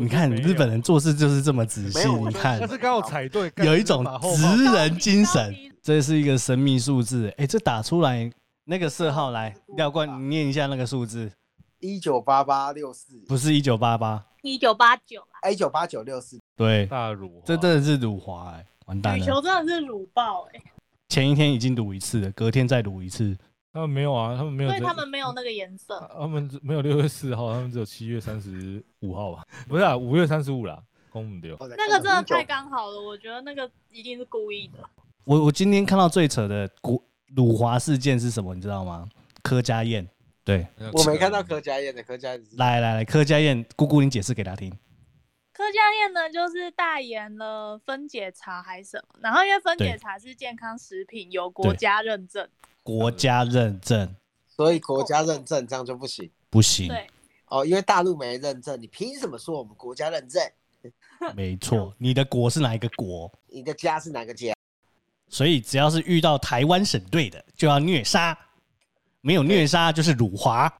你看日本人做事就是这么仔细，你看，但是刚好踩对，有一种职人精神。这是一个神秘数字，哎，这打出来那个色号来，廖冠，你念一下那个数字，一九八八六四，不是一九八八，一九八九啊，一九八九六四，对，大辱，这真的是辱华，哎，完蛋了，羽球真的是辱爆，哎，前一天已经辱一次了，隔天再辱一次。他们没有啊，他们没有，所以他们没有那个颜色。他们没有六月四号，他们只有七月三十五号吧？不是啊，五月三十五啦，公母丢。那个真的太刚好了，我觉得那个一定是故意的。我我今天看到最扯的古辱华事件是什么？你知道吗？柯家燕。对，我没看到柯家燕的柯家燕。来来来，柯家燕，姑姑，你解释给他听。柯家燕呢，就是代言了分解茶还是什么？然后因为分解茶是健康食品，有国家认证。国家认证，所以国家认证这样就不行，不行。对，哦，因为大陆没认证，你凭什么说我们国家认证？没错，你的国是哪一个国？你的家是哪个家？所以只要是遇到台湾省队的，就要虐杀，没有虐杀就是辱华。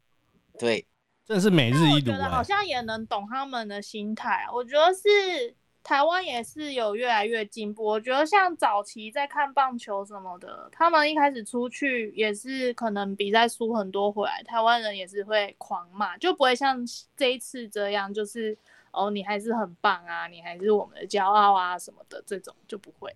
对，真的是每日一辱。好像也能懂他们的心态，我觉得是。台湾也是有越来越进步，我觉得像早期在看棒球什么的，他们一开始出去也是可能比赛输很多回来，台湾人也是会狂骂，就不会像这一次这样，就是哦你还是很棒啊，你还是我们的骄傲啊什么的，这种就不会。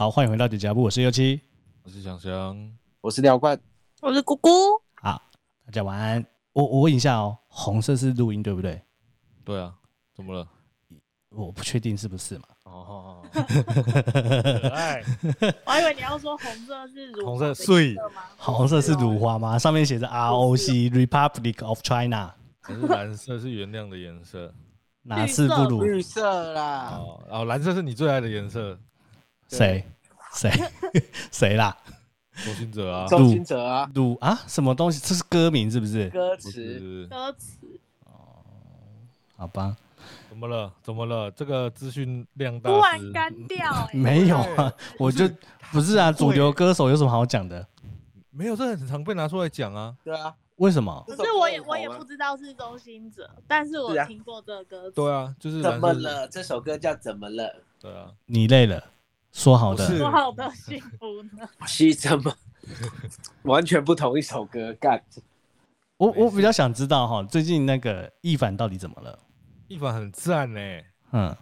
好，欢迎回到底加布，我是优七，我是香香，我是廖冠，我是姑姑。好，大家晚安。我我问一下哦，红色是录音对不对？对啊，怎么了？我不确定是不是嘛。哦，爱 我还以为你要说红色是红色碎吗？红色是辱华吗？上面写着 ROC Republic of China。可是蓝色是原谅的颜色，哪次不如？绿色啦。哦，哦，蓝色是你最爱的颜色。谁？谁？谁啦？周兴哲啊，周兴哲啊，鲁啊，什么东西？这是歌名是不是？歌词，歌词。哦，好吧。怎么了？怎么了？这个资讯量大，突然干掉？没有啊，我就不是啊。主流歌手有什么好讲的？没有，这很常被拿出来讲啊。对啊，为什么？可是我也我也不知道是周兴哲，但是我听过这个歌。对啊，就是怎么了？这首歌叫怎么了？对啊，你累了。说好的，说好的幸福呢？是怎么？完全不同一首歌，干。我我比较想知道哈，最近那个一凡到底怎么了？一凡很赞呢，嗯，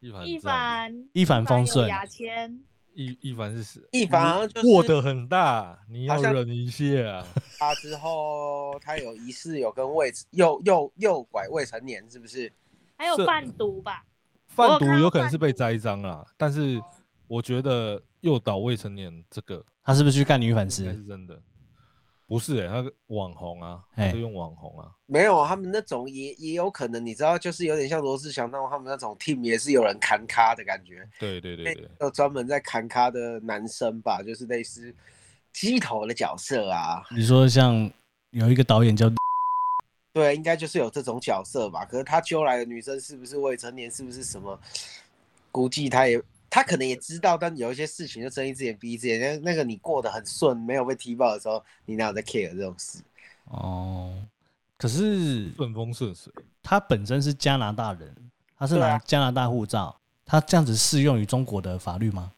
一凡，一凡，一帆风顺。牙签，一一凡是死，一凡握得很大，你要忍一下。他之后他有疑似有跟未诱诱诱拐未成年，是不是？还有贩毒吧？贩毒有可能是被栽赃了，但是。我觉得诱导未成年这个，他是不是去干女粉丝？是真的，不是哎、欸，他网红啊，他是用网红啊，没有，他们那种也也有可能，你知道，就是有点像罗志祥那种，他们那种 team 也是有人砍咖的感觉。对对对对，有专门在砍咖的男生吧，就是类似鸡头的角色啊。你说像有一个导演叫，对，应该就是有这种角色吧。可是他揪来的女生是不是未成年，是不是什么？估计他也。他可能也知道，但有一些事情就睁一只眼闭一只眼。那那个你过得很顺，没有被踢爆的时候，你哪有在 care 这种事？哦，可是顺风顺水。他本身是加拿大人，他是拿加拿大护照，啊、他这样子适用于中国的法律吗？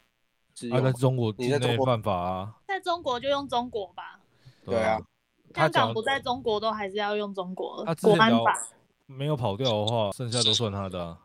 他在中国境内犯法啊，在中国就用中国吧。对啊，香港不在中国都还是要用中国。他国安法没有跑掉的话，剩下都算他的、啊。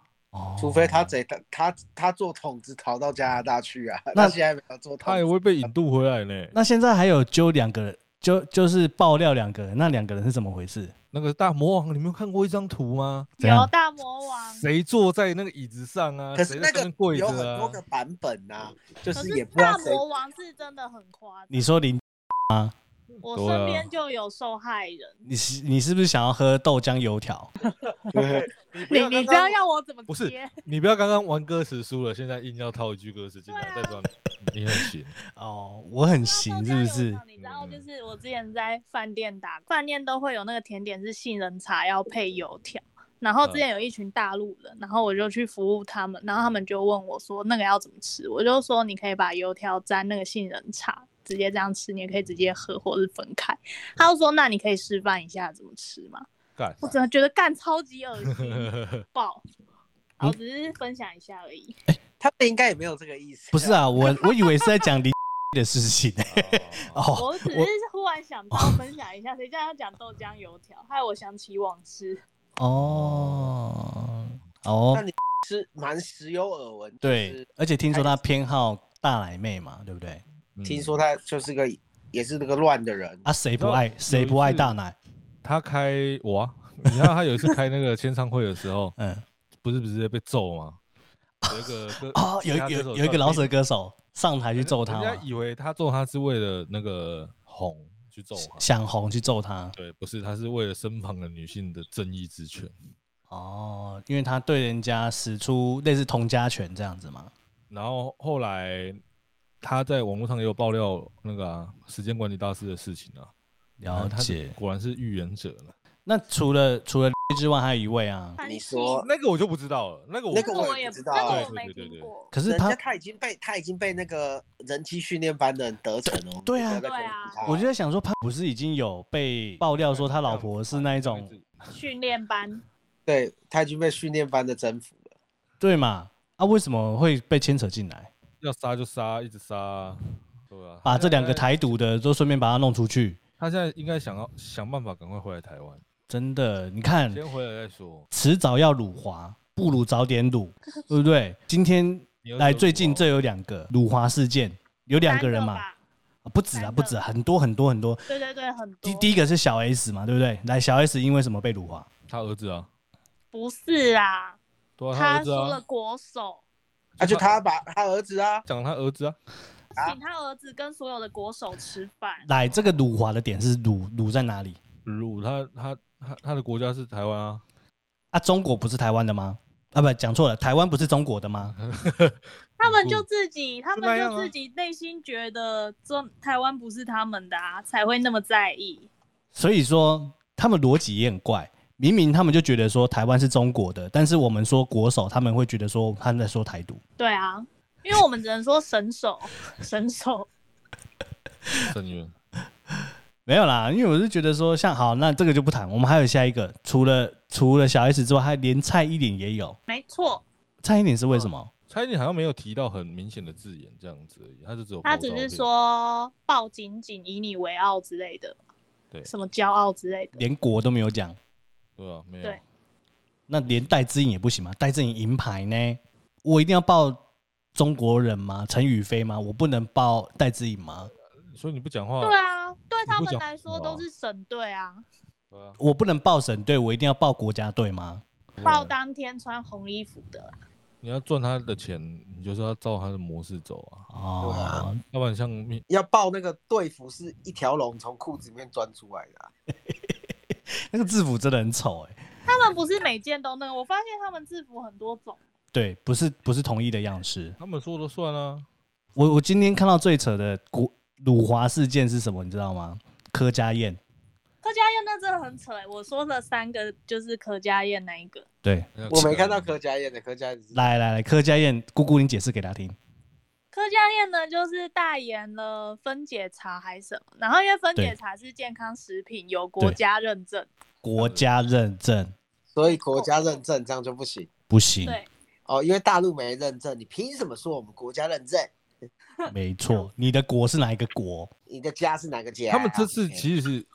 除非他贼他他他做筒子逃到加拿大去啊，那 现在没有做，他也会被引渡回来呢。那现在还有揪两个人，就就是爆料两个人，那两个人是怎么回事？那个大魔王，你没有看过一张图吗？有大魔王，谁坐在那个椅子上啊？可是那个有很多个版本啊，就是也不知道。大魔王是真的很夸张。你说林啊？我身边就有受害人。你是你是不是想要喝豆浆油条？你你知道要我怎么接？不是，你不要刚刚玩歌词输了，现在硬要套一句歌词进来，代表你很行 哦，我很行是不是？你知道，就是我之前在饭店打，饭店都会有那个甜点是杏仁茶要配油条。然后之前有一群大陆人，然后我就去服务他们，然后他们就问我说那个要怎么吃，我就说你可以把油条沾那个杏仁茶，直接这样吃，你也可以直接喝或是分开。他就说那你可以示范一下怎么吃吗？干，我真的觉得干超级恶心，爆。我只是分享一下而已。他们应该也没有这个意思。不是啊，我我以为是在讲离的事情。哦，我只是忽然想到分享一下，谁叫他讲豆浆油条，害我想起往事。哦哦，那你是蛮时有耳闻，对，而且听说他偏好大奶妹嘛，对不对？听说他就是个也是那个乱的人啊，谁不爱谁不爱大奶？他开我、啊，你知道他有一次开那个签唱会的时候，嗯，不是不是被揍吗？有一个 歌哦，有有有一个老舍歌手上台去揍他，人家以为他揍他是为了那个红。去揍他，想红去揍他，对，不是，他是为了身旁的女性的正义之权。哦，因为他对人家使出类似童家拳这样子嘛。然后后来他在网络上也有爆料那个、啊、时间管理大师的事情啊，了解，果然是预言者了。那除了除了之外，还有一位啊，你说那个我就不知道了，那个我那个我也不知道，对对对对对。可是他他已经被他已经被那个人机训练班的人得逞了。对啊，对啊。我就在想说，他不是已经有被爆料说他老婆是那一种训练班？对，他已经被训练班的征服了。对嘛？啊，为什么会被牵扯进来？要杀就杀，一直杀，对啊。把这两个台独的都顺便把他弄出去。他现在应该想要想办法赶快回来台湾。真的，你看，先回来再说。迟早要辱华，不如早点辱，对不对？今天来最近这有两个辱华事件，有两个人嘛，不止啊，不止，很多很多很多。对对对，很多。第第一个是小 S 嘛，对不对？来，小 S 因为什么被辱华？他儿子啊？不是啊，他说了国手，那就他把他儿子啊，讲他儿子啊，请他儿子跟所有的国手吃饭。来，这个辱华的点是辱辱在哪里？辱他他。他他的国家是台湾啊，啊，中国不是台湾的吗？啊，不，讲错了，台湾不是中国的吗？他们就自己，他们就自己内心觉得中台湾不是他们的啊，才会那么在意。所以说，他们逻辑也很怪，明明他们就觉得说台湾是中国的，但是我们说国手，他们会觉得说他们在说台独。对啊，因为我们只能说神手，神手。神韵。没有啦，因为我是觉得说，像好，那这个就不谈。我们还有下一个，除了除了小 S 之外，还连蔡依林也有。没错，蔡依林是为什么？哦、蔡依林好像没有提到很明显的字眼，这样子而已。他就只有他只是说抱紧紧，以你为傲之类的，对，什么骄傲之类的，连国都没有讲。对啊，没有。对，那连戴资颖也不行吗？戴资颖银牌呢？我一定要报中国人吗？陈宇飞吗？我不能报戴资颖吗？所以你不讲话？对啊，对他们来说都是省队啊。我不能报省队，我一定要报国家队吗？报当天穿红衣服的。你要赚他的钱，你就是要照他的模式走啊。哦，要不然像要报那个队服是一条龙从裤子里面钻出来的，啊，那个制服真的很丑哎。他们不是每件都那个，我发现他们制服很多种。对，不是不是同一的样式。他们说了算啊。我我今天看到最扯的古。辱华事件是什么？你知道吗？柯佳燕，柯佳燕那真的很扯哎！我说了三个，就是柯佳燕那一个。对，我没看到柯佳燕的柯佳燕。来来来，柯佳燕，姑姑，你解释给他听。柯佳燕呢，就是代言了分解茶还是什么？然后因为分解茶是健康食品，有国家认证。国家认证，所以国家认证这样就不行。不行。对。哦，因为大陆没认证，你凭什么说我们国家认证？没错，你的国是哪一个国？你的家是哪个家？他们这次其实是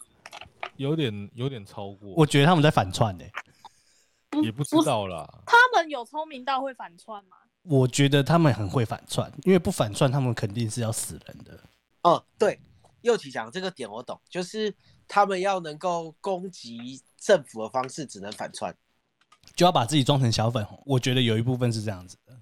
有点有点超过，我觉得他们在反串呢、欸，也不知道啦。他们有聪明到会反串吗？我觉得他们很会反串，因为不反串，他们肯定是要死人的。哦，对，右起讲这个点我懂，就是他们要能够攻击政府的方式，只能反串，就要把自己装成小粉红。我觉得有一部分是这样子的。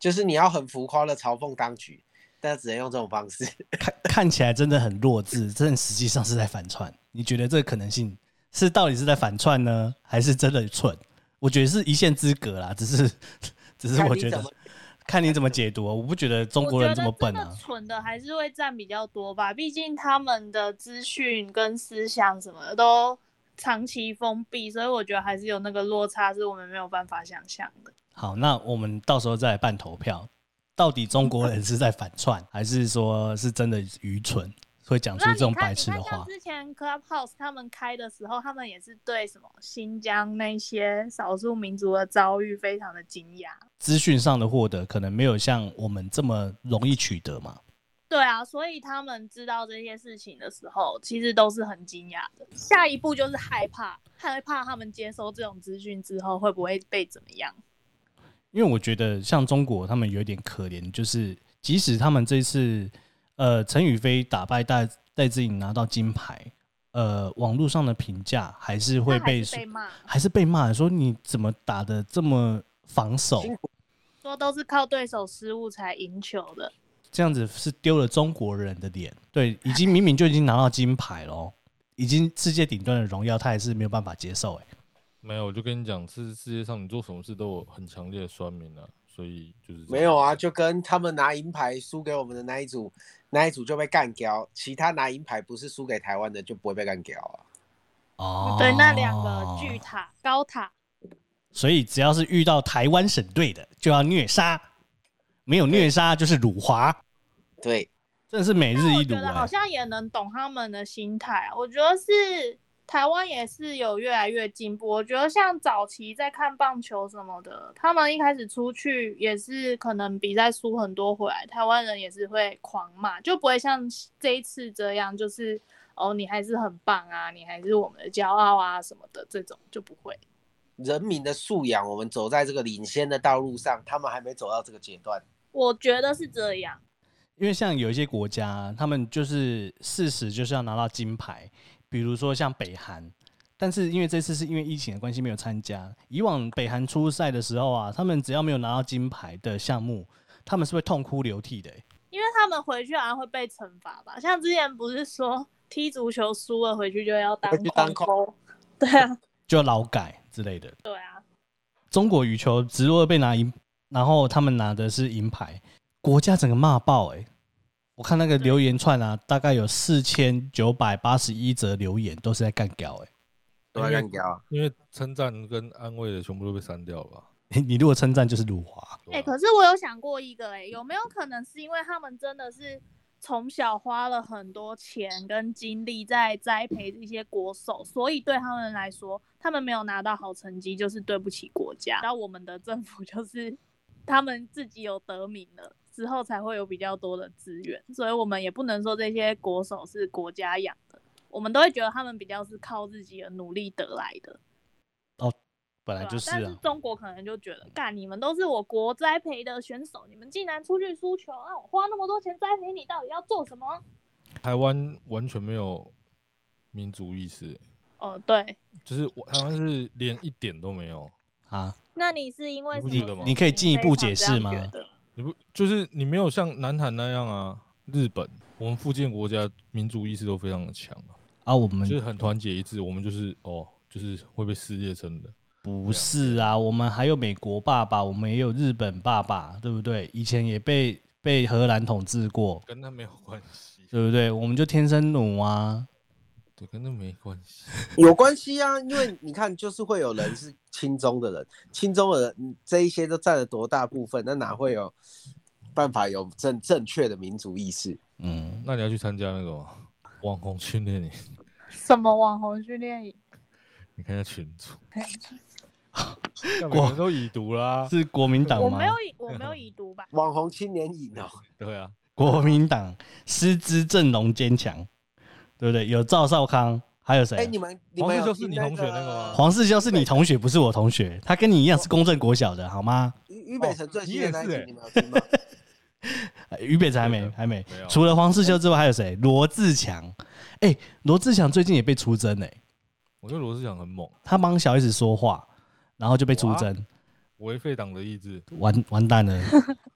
就是你要很浮夸的嘲讽当局，但只能用这种方式。看看起来真的很弱智，但实际上是在反串。你觉得这个可能性是到底是在反串呢，还是真的蠢？我觉得是一线之隔啦，只是只是我觉得。看你怎么 解读，我不觉得中国人这么笨啊。蠢的还是会占比较多吧，毕竟他们的资讯跟思想什么的都长期封闭，所以我觉得还是有那个落差，是我们没有办法想象的。好，那我们到时候再来办投票，到底中国人是在反串，还是说是真的愚蠢？会讲出这种白痴的话。之前 Clubhouse 他们开的时候，他们也是对什么新疆那些少数民族的遭遇非常的惊讶。资讯上的获得可能没有像我们这么容易取得嘛？对啊，所以他们知道这些事情的时候，其实都是很惊讶的。下一步就是害怕，害怕他们接收这种资讯之后会不会被怎么样？因为我觉得像中国，他们有点可怜，就是即使他们这次。呃，陈宇飞打败戴戴志颖拿到金牌，呃，网络上的评价还是会被骂，还是被骂说你怎么打的这么防守？说都是靠对手失误才赢球的，这样子是丢了中国人的脸。对，已经明明就已经拿到金牌了，已经世界顶端的荣耀，他还是没有办法接受。哎，没有，我就跟你讲，是世界上你做什么事都有很强烈的酸民啊，所以就是没有啊，就跟他们拿银牌输给我们的那一组。那一组就被干掉，其他拿银牌不是输给台湾的就不会被干掉啊。哦，对，那两个巨塔高塔，所以只要是遇到台湾省队的，就要虐杀，没有虐杀就是辱华。对，真的是每日一辱。好像也能懂他们的心态，我觉得是。台湾也是有越来越进步，我觉得像早期在看棒球什么的，他们一开始出去也是可能比赛输很多回来，台湾人也是会狂骂，就不会像这一次这样，就是哦你还是很棒啊，你还是我们的骄傲啊什么的，这种就不会。人民的素养，我们走在这个领先的道路上，他们还没走到这个阶段。我觉得是这样，因为像有一些国家，他们就是事实就是要拿到金牌。比如说像北韩，但是因为这次是因为疫情的关系没有参加。以往北韩出赛的时候啊，他们只要没有拿到金牌的项目，他们是会痛哭流涕的。因为他们回去好像会被惩罚吧？像之前不是说踢足球输了回去就要当当空，对啊，就要劳改之类的。对啊，中国羽球直落被拿银，然后他们拿的是银牌，国家整个骂爆哎。我看那个留言串啊，大概有四千九百八十一则留言，都是在干譙哎，都在干譙，因为称赞跟安慰的全部都被删掉了吧？你如果称赞就是辱华。哎，可是我有想过一个，哎，有没有可能是因为他们真的是从小花了很多钱跟精力在栽培这些国手，所以对他们来说，他们没有拿到好成绩就是对不起国家，然后我们的政府就是他们自己有得名了。之后才会有比较多的资源，所以我们也不能说这些国手是国家养的，我们都会觉得他们比较是靠自己的努力得来的。哦，本来就是啊。但是中国可能就觉得，干你们都是我国栽培的选手，你们竟然出去输球啊！我花那么多钱栽培你，到底要做什么？台湾完全没有民族意识。哦，对，就是我台湾是连一点都没有啊。那你是因为你你可以进一步解释吗？你不就是你没有像南韩那样啊？日本，我们附近国家民族意识都非常的强啊！啊，我们就是很团结一致，我们就是哦，就是会被世界称的。不是啊，我们还有美国爸爸，我们也有日本爸爸，对不对？以前也被被荷兰统治过，跟他没有关系，对不对？我们就天生奴啊。对，跟那没关系，有关系啊，因为你看，就是会有人是亲中的人，亲中的人这一些都占了多大部分，那哪会有办法有正正确的民族意识？嗯，那你要去参加那个网红训练营？什么网红训练营？你看一下群组，每个人都已读啦，是国民党吗？我没有，我没有已读吧？网红青年营哦，对啊，国民党师资阵容坚强。对不对？有赵少康，还有谁？哎，你们黄世修是你同学那个吗？黄世修是你同学，不是我同学。他跟你一样是公正国小的，好吗？俞北辰最新的那一集你们有听吗？于北辰还没，还没。除了黄世修之外，还有谁？罗志强。哎，罗志强最近也被出征哎。我觉得罗志强很猛，他帮小 S 说话，然后就被出征，违背党的意志，完完蛋了。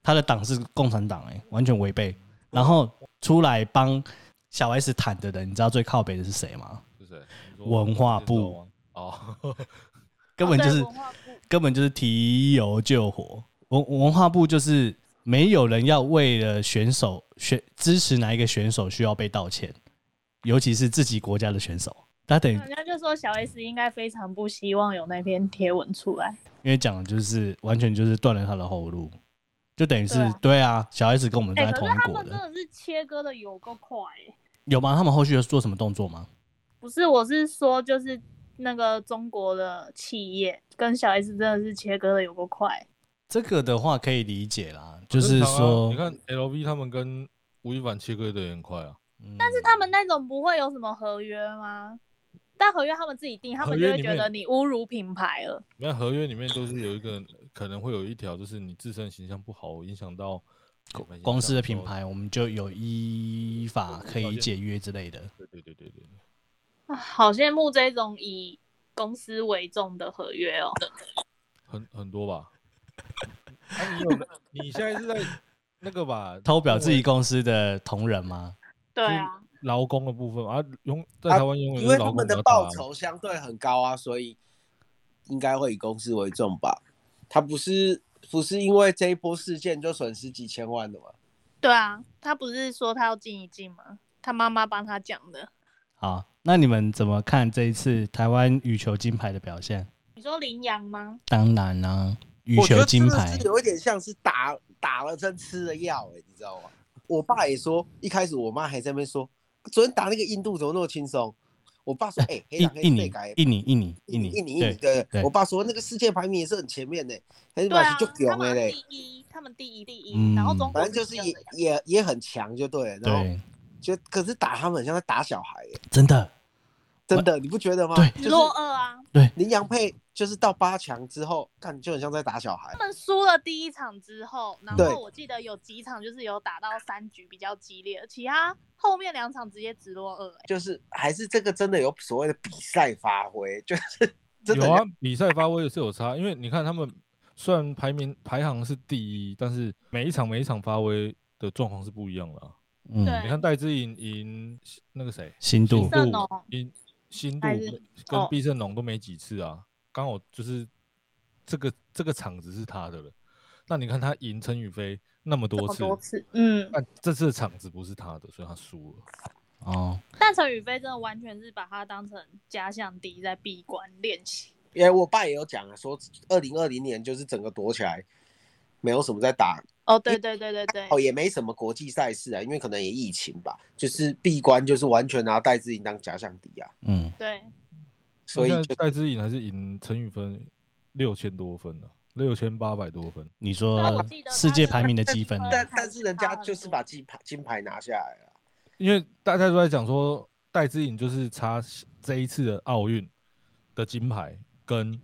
他的党是共产党哎，完全违背。然后出来帮小 S 谈的人，你知道最靠北的是谁吗？是谁？文化部哦，根本就是根本就是提油救火。文文化部就是没有人要为了选手选支持哪一个选手需要被道歉，尤其是自己国家的选手。他等于人家就说小 S 应该非常不希望有那篇贴文出来，因为讲的就是完全就是断了他的后路，就等于是对啊，对啊，小 S 跟我们在同一国的，欸、真的是切割的有够快，有吗？他们后续有做什么动作吗？不是，我是说就是那个中国的企业跟小 S 真的是切割的有够快。这个的话可以理解啦，就是说，你看 LV 他们跟吴亦凡切割的也很快啊，但是他们那种不会有什么合约吗？但合约他们自己定，他们就会觉得你侮辱品牌了。你看合约里面都是有一个可能会有一条，就是你自身形象不好，影响到公司的品牌，我们就有依法可以解约之类的。对对对对对。啊，好羡慕这种以公司为重的合约哦。很很多吧？啊，你有？你现在是在那个吧？偷表自己公司的同仁吗？对啊。劳工的部分啊，用在台湾因为因为他们的报酬相对很高啊，所以应该会以公司为重吧？他不是不是因为这一波事件就损失几千万的吗？对啊，他不是说他要静一静吗？他妈妈帮他讲的。好，那你们怎么看这一次台湾羽球金牌的表现？你说麟洋吗？当然啦、啊，羽球金牌有一点像是打打了针吃了药，哎，你知道吗？我爸也说，一开始我妈还在那边说。昨天打那个印度怎么那么轻松？我爸说：“哎、欸，印印尼，印尼，印尼，印尼，印尼，印尼。”对对，我爸说那个世界排名也是很前面的，对啊，他们第一，他们第一，第一，嗯、然后中国反正就是也也也很强，就对了。然后就可是打他们像在打小孩，真的。真的，你不觉得吗？对，就是落二啊。对，林洋配就是到八强之后，看就很像在打小孩。他们输了第一场之后，然后我记得有几场就是有打到三局比较激烈，其他后面两场直接直落二。就是还是这个真的有所谓的比赛发挥，就是 真的有啊，比赛发挥是有差，因为你看他们虽然排名排行是第一，但是每一场每一场发挥的状况是不一样的啊。嗯，你看戴资颖赢那个谁，新度赢。新度跟毕胜龙都没几次啊，刚好就是这个这个场子是他的了。那你看他赢陈宇飞那么多次，多次，嗯，但这次的场子不是他的，所以他输了。哦，但陈宇飞真的完全是把他当成假想敌在闭关练习。因为我爸也有讲啊，说二零二零年就是整个躲起来，没有什么在打。哦，对对对对对，哦，也没什么国际赛事啊，因为可能也疫情吧，就是闭关，就是完全拿戴志颖当假想敌啊。嗯，对。所以戴资颖还是赢陈雨芬六千多分呢，六千八百多分。你说世界排名的积分，但但是人家就是把金牌金牌拿下来了。因为大家都在讲说，戴资颖就是差这一次的奥运的金牌跟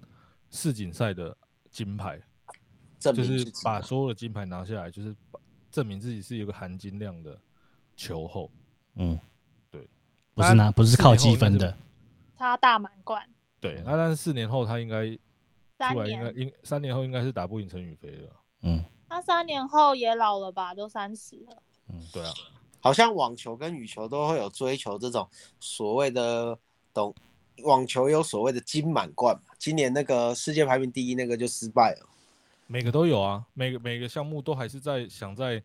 世锦赛的金牌。就是把所有的金牌拿下来，就是证明自己是有个含金量的球后。嗯，对，不是拿，不是靠积分的。他大满贯。对，那但是四年后他应该三年应该应三年后应该是打不赢陈宇飞的。嗯，他三年后也老了吧，都三十了。嗯，对啊，好像网球跟羽球都会有追求这种所谓的懂，网球有所谓的金满贯嘛，今年那个世界排名第一那个就失败了。每个都有啊，每个每个项目都还是在想在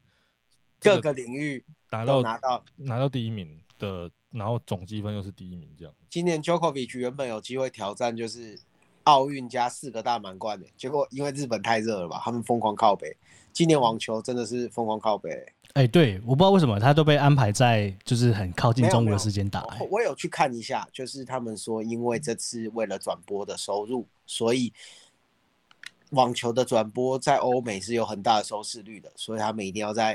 各个领域拿到拿到拿到第一名的，然后总积分又是第一名这样。今年 Djokovic 原本有机会挑战就是奥运加四个大满贯的，结果因为日本太热了吧，他们疯狂靠北。今年网球真的是疯狂靠北。哎、欸，对，我不知道为什么他都被安排在就是很靠近中国的时间打、欸。我有去看一下，就是他们说因为这次为了转播的收入，所以。网球的转播在欧美是有很大的收视率的，所以他们一定要在，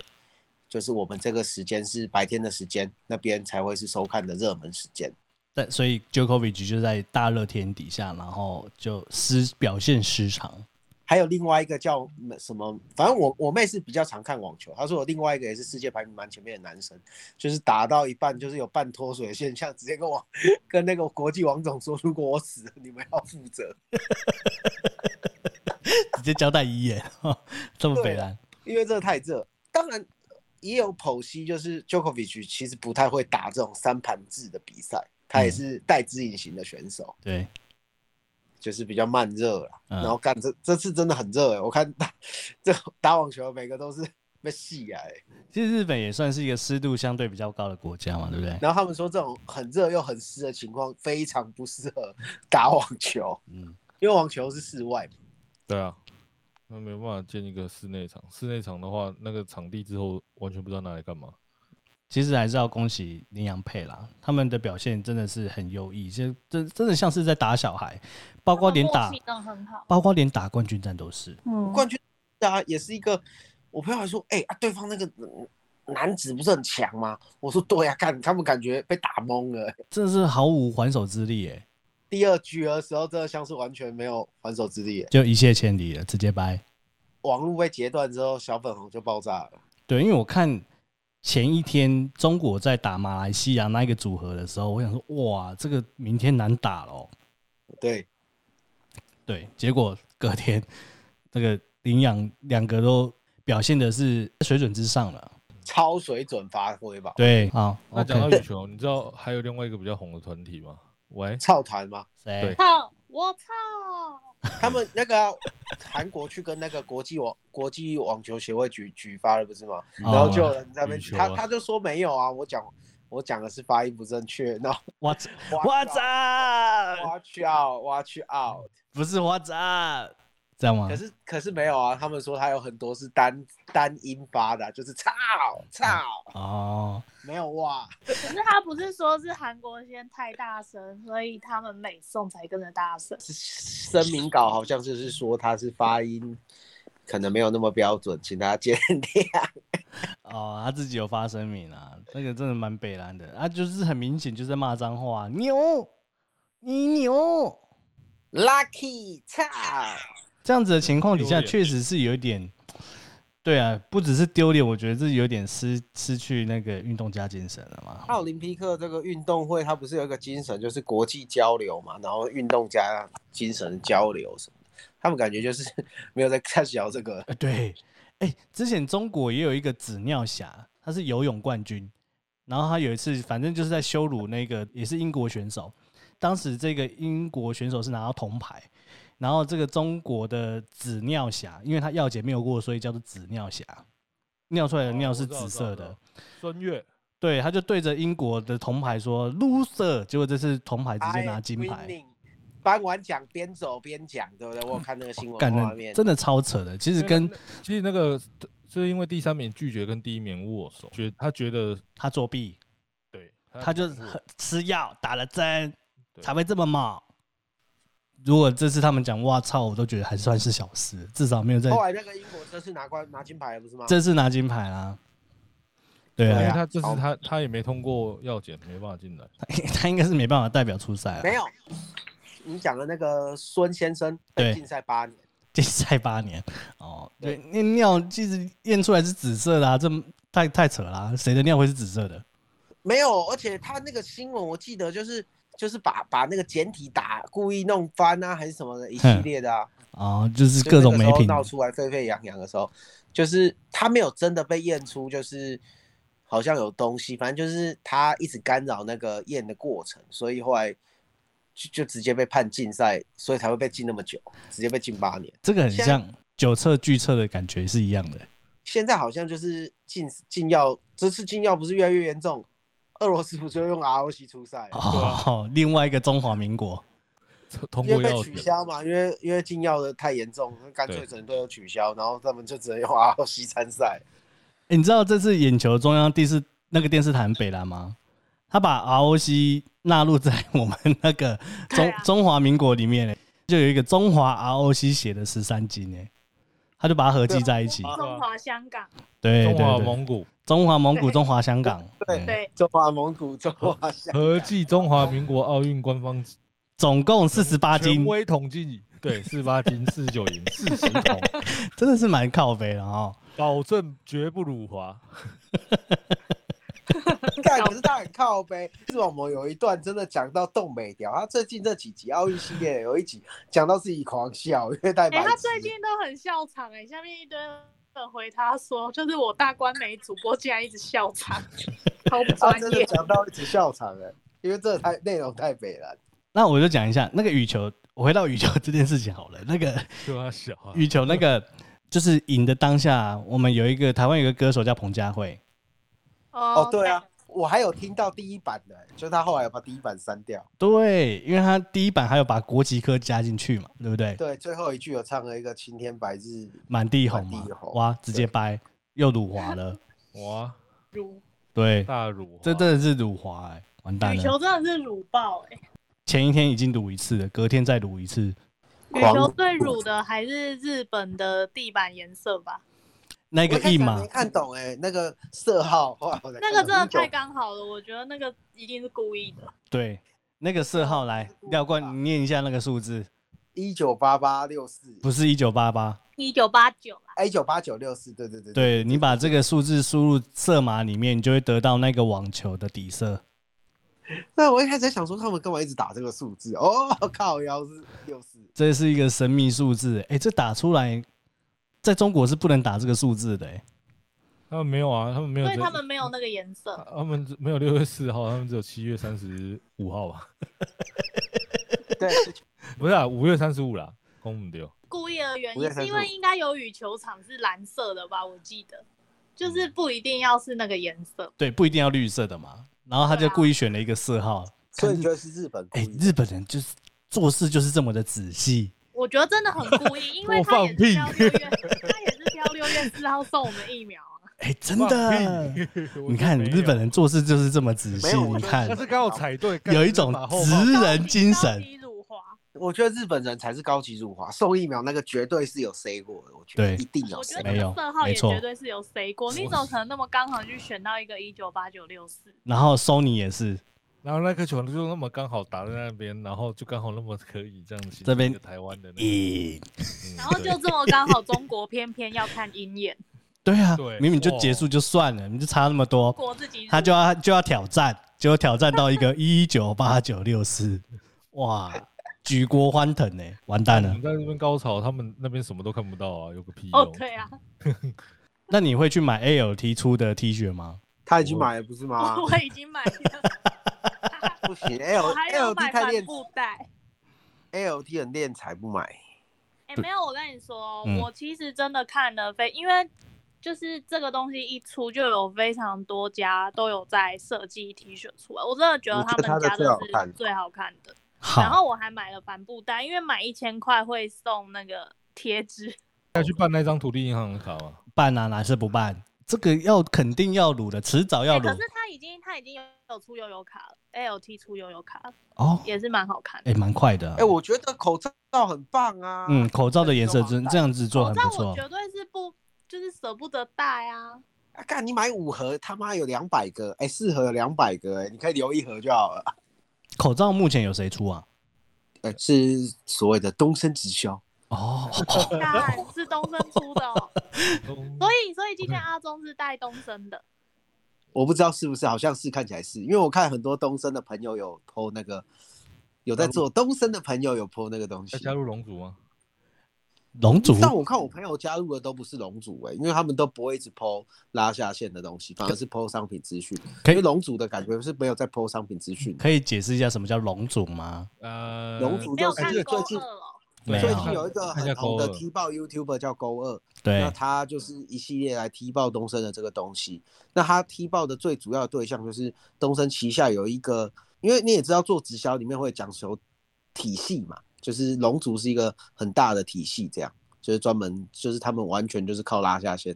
就是我们这个时间是白天的时间，那边才会是收看的热门时间。对，所以 Djokovic 就在大热天底下，然后就失表现失常。还有另外一个叫什么，反正我我妹是比较常看网球，她说我另外一个也是世界排名蛮前面的男生，就是打到一半就是有半脱水的现象，直接跟我跟那个国际王总说，如果我死了，你们要负责。直接交代遗言，这么北烂，因为这个太热。当然，也有剖析，就是 Djokovic 其实不太会打这种三盘制的比赛，他也是带资引型的选手，嗯、对，就是比较慢热了。嗯、然后干这这次真的很热哎，我看打这打网球每个都是 被戏啊。其实日本也算是一个湿度相对比较高的国家嘛，对不对？然后他们说这种很热又很湿的情况非常不适合打网球，嗯，因为网球是室外嘛。对啊。那没有办法建一个室内场，室内场的话，那个场地之后完全不知道拿来干嘛。其实还是要恭喜林洋配啦，他们的表现真的是很优异，就真真的像是在打小孩，包括连打，包括连打冠军战都是。嗯，冠军啊也是一个，我朋友还说，哎、欸、啊，对方那个男子不是很强吗？我说对呀、啊，看他们感觉被打懵了，真的是毫无还手之力哎。第二局的时候，真的像是完全没有还手之力，就一泻千里了，直接掰。网络被截断之后，小粉红就爆炸了。对，因为我看前一天中国在打马来西亚那一个组合的时候，我想说，哇，这个明天难打喽。对，对，结果隔天这个麟洋两个都表现的是水准之上了，超水准发挥吧。对，好，那讲到羽球，你知道还有另外一个比较红的团体吗？喂，操团吗？谁？操！我操！他们那个韩国去跟那个国际网国际网球协会举举发了，不是吗？然后就有人在那边，他他就说没有啊，我讲我讲的是发音不正确。那 What What's up？Watch out！Watch out！不是 What's up？这样吗？可是可是没有啊，他们说他有很多是单单音发的，就是操操哦，没有哇。可是他不是说是韩国先太大声，所以他们美颂才跟着大声。声明稿好像就是说他是发音可能没有那么标准，请大家见谅。哦，他自己有发声明啊，那个真的蛮北蓝的，他就是很明显就是骂脏话，牛，你牛，lucky 操。这样子的情况底下，确实是有一点，对啊，不只是丢脸，我觉得这有点失失去那个运动家精神了嘛。奥林匹克这个运动会，它不是有一个精神，就是国际交流嘛，然后运动家精神交流什么的，他们感觉就是没有在看小这个。对，哎，之前中国也有一个纸尿侠，他是游泳冠军，然后他有一次反正就是在羞辱那个也是英国选手，当时这个英国选手是拿到铜牌。然后这个中国的纸尿侠，因为他药检没有过，所以叫做纸尿侠。尿出来的尿是紫色的。孙悦，对，他就对着英国的铜牌说 “loser”，结果这次铜牌直接拿金牌。颁完奖边走边讲，对不对？我有看那个新闻画面，真的超扯的。其实跟其实那个是因为第三名拒绝跟第一名握手，觉他觉得他作弊，对，他就吃药打了针才会这么猛。如果这次他们讲哇操，我都觉得还算是小事，至少没有在。后来那个英国这次拿冠拿金牌不是吗？这次拿金牌啦。对啊，因为他这次他他也没通过药检，没办法进来。他应该是没办法代表出赛。没有，你讲的那个孙先生，对，禁赛八年。禁赛八年，哦，对，那尿其实验出来是紫色的啊，这太太扯啦，谁的尿会是紫色的？没有，而且他那个新闻我记得就是。就是把把那个简体打故意弄翻啊，还是什么的一系列的啊，哦，就是各种没品闹出来沸沸扬扬的时候，就是他没有真的被验出，就是好像有东西，反正就是他一直干扰那个验的过程，所以后来就就直接被判禁赛，所以才会被禁那么久，直接被禁八年。这个很像酒测拒测的感觉是一样的。现在好像就是禁禁药，这次禁药不是越来越严重？俄罗斯不就用 ROC 出赛？哦，另外一个中华民国，因为被取消嘛，因为因为禁药的太严重，干脆整队都取消，然后他们就只能用 ROC 参赛。欸，你知道这次眼球中央电视那个电视台北蓝吗？他把 ROC 纳入在我们那个中中华民国里面，就有一个中华 ROC 写的十三金诶，他就把它合计在一起。中华香港，对，中华蒙古。中华蒙古、中华香港，对。对，中华蒙古、中华香港，合计中华民国奥运官方总共四十八金，权威统计，对，四十八金，四十九银，四十铜，真的是蛮靠背的哦，保证绝不辱华。但可是他很靠北，视网膜有一段真的讲到东北调，他最近这几集奥运系列有一集讲到自己狂笑，因为代表、欸、他最近都很笑场哎、欸，下面一堆。人回他说，就是我大官媒主播竟然一直笑场，超不专业。讲到一直笑场哎，因为这太内容太北了。那我就讲一下那个羽球，我回到羽球这件事情好了。那个羽球那个就是赢的当下，我们有一个台湾有一个歌手叫彭佳慧。哦，对啊。我还有听到第一版的，就是他后来有把第一版删掉。对，因为他第一版还有把国籍科加进去嘛，对不对？对，最后一句有唱了一个青天白日满地红嘛，哇，直接掰又辱华了，哇，辱，对，大辱，这真的是辱华哎，完蛋了。羽球真的是辱爆哎，前一天已经辱一次了，隔天再辱一次。羽球最辱的还是日本的地板颜色吧。那个一码没看懂哎、欸，那个色号，那个真的太刚好了，我觉得那个一定是故意的。对，那个色号来，廖冠，你念一下那个数字，一九八八六四，不是一九八八，一九八九，一九八九六四，对对对，对，你把这个数字输入色码里面，你就会得到那个网球的底色。那我一开始在想说，他们干嘛一直打这个数字？哦，靠，幺是六四，这是一个神秘数字，哎，这打出来。在中国是不能打这个数字的、欸，他们没有啊，他们没有，所以他们没有那个颜色，他们没有六月四号，他们只有七月三十五号吧？对，不是啊，五月三十五啦，公母丢。故意的原因是因为应该有羽球场是蓝色的吧？我记得，就是不一定要是那个颜色，对，不一定要绿色的嘛。然后他就故意选了一个色号，所以你觉得是日本？哎、欸，日本人就是做事就是这么的仔细。我觉得真的很故意，因为他也是挑六月，他也是挑六月四号送我们疫苗啊。哎，真的，你看日本人做事就是这么仔细。你看，他是刚好踩对，有一种职人精神。我觉得日本人才是高级辱华，送疫苗那个绝对是有 say 过的。我觉得一定有过。没有，色号也绝对是有 say 过。你怎么可能那么刚好去选到一个一九八九六四？然后 Sony 也是。然后那颗球就那么刚好打在那边，然后就刚好那么可以这样子。这边台湾的，然后就这么刚好，中国偏偏要看鹰眼。对啊，明明就结束就算了，你就差那么多。他就要就要挑战，就挑战到一个一九八九六四，哇，举国欢腾呢，完蛋了。你在这边高潮，他们那边什么都看不到啊，有个屁哦，对啊。那你会去买 ALT 出的 T 恤吗？他已经买了，不是吗？我已经买了。不行，L L T 太练布袋，L T 很练才不买。哎、欸，没有，我跟你说，嗯、我其实真的看了非，因为就是这个东西一出，就有非常多家都有在设计 T 恤出来，我真的觉得他们家的是最好看的。然后我还买了帆布袋，因为买一千块会送那个贴纸。要去办那张土地银行的卡吗？办啊，哪是不办？这个要肯定要卤的，迟早要卤。可是他已经他已经有有出悠游卡了，ALT 出悠游卡哦，也是蛮好看的，哎，蛮快的。哎，我觉得口罩很棒啊，嗯，口罩的颜色真这样子做很不错。口罩我绝对是不就是舍不得戴啊。啊，干你买五盒，他妈有两百个，哎，四盒有两百个，哎，你可以留一盒就好了。口罩目前有谁出啊？呃，是所谓的东升直销。哦，是东升出的，哦，所以所以今天阿忠是带东升的，我不知道是不是，好像是看起来是，因为我看很多东升的朋友有 po 那个，有在做东升的朋友有 po 那个东西，要加入龙族吗？龙族，但我看我朋友加入的都不是龙族哎，因为他们都不会一直 po 拉下线的东西，反而是 po 商品资讯，因为龙族的感觉是没有在 po 商品资讯。可以解释一下什么叫龙族吗？呃，龙族就是最近。最近有一个很红的踢爆 YouTuber 叫勾二，对，那他就是一系列来踢爆东升的这个东西。那他踢爆的最主要的对象就是东升旗下有一个，因为你也知道做直销里面会讲求体系嘛，就是龙族是一个很大的体系，这样就是专门就是他们完全就是靠拉下线。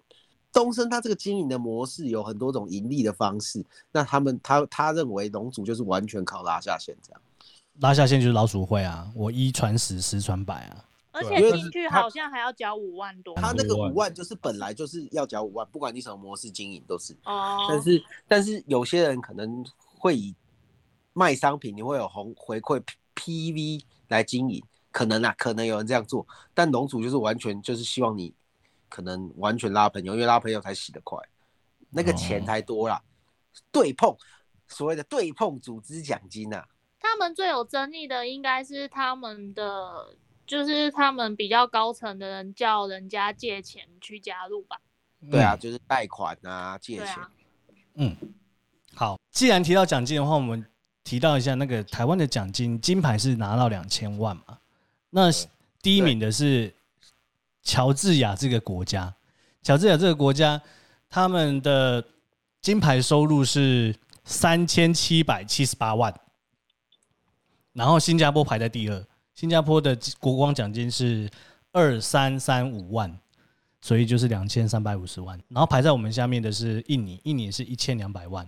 东升他这个经营的模式有很多种盈利的方式，那他们他他认为龙族就是完全靠拉下线这样。拉下线就是老鼠会啊，我一传十，十传百啊。而且进去好像还要缴五万多。他那个五万就是本来就是要缴五万，不管你什么模式经营都是。哦。但是但是有些人可能会以卖商品，你会有红回馈 PV 来经营，可能啊，可能有人这样做。但龙主就是完全就是希望你可能完全拉朋友，因为拉朋友才洗得快，那个钱才多啦。对碰，所谓的对碰组织奖金啊。他们最有争议的应该是他们的，就是他们比较高层的人叫人家借钱去加入吧。对啊，就是贷款啊，借钱。嗯，好，既然提到奖金的话，我们提到一下那个台湾的奖金，金牌是拿到两千万嘛？那第一名的是乔治亚这个国家，乔治亚这个国家他们的金牌收入是三千七百七十八万，然后新加坡排在第二，新加坡的国光奖金是二三三五万。所以就是两千三百五十万，然后排在我们下面的是印尼，印尼是一千两百万。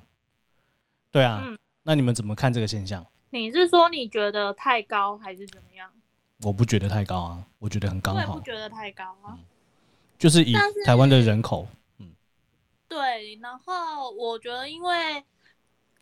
对啊，嗯，那你们怎么看这个现象？你是说你觉得太高还是怎么样？我不觉得太高啊，我觉得很刚好。我也不觉得太高啊，嗯，就是以台湾的人口，嗯，对。然后我觉得，因为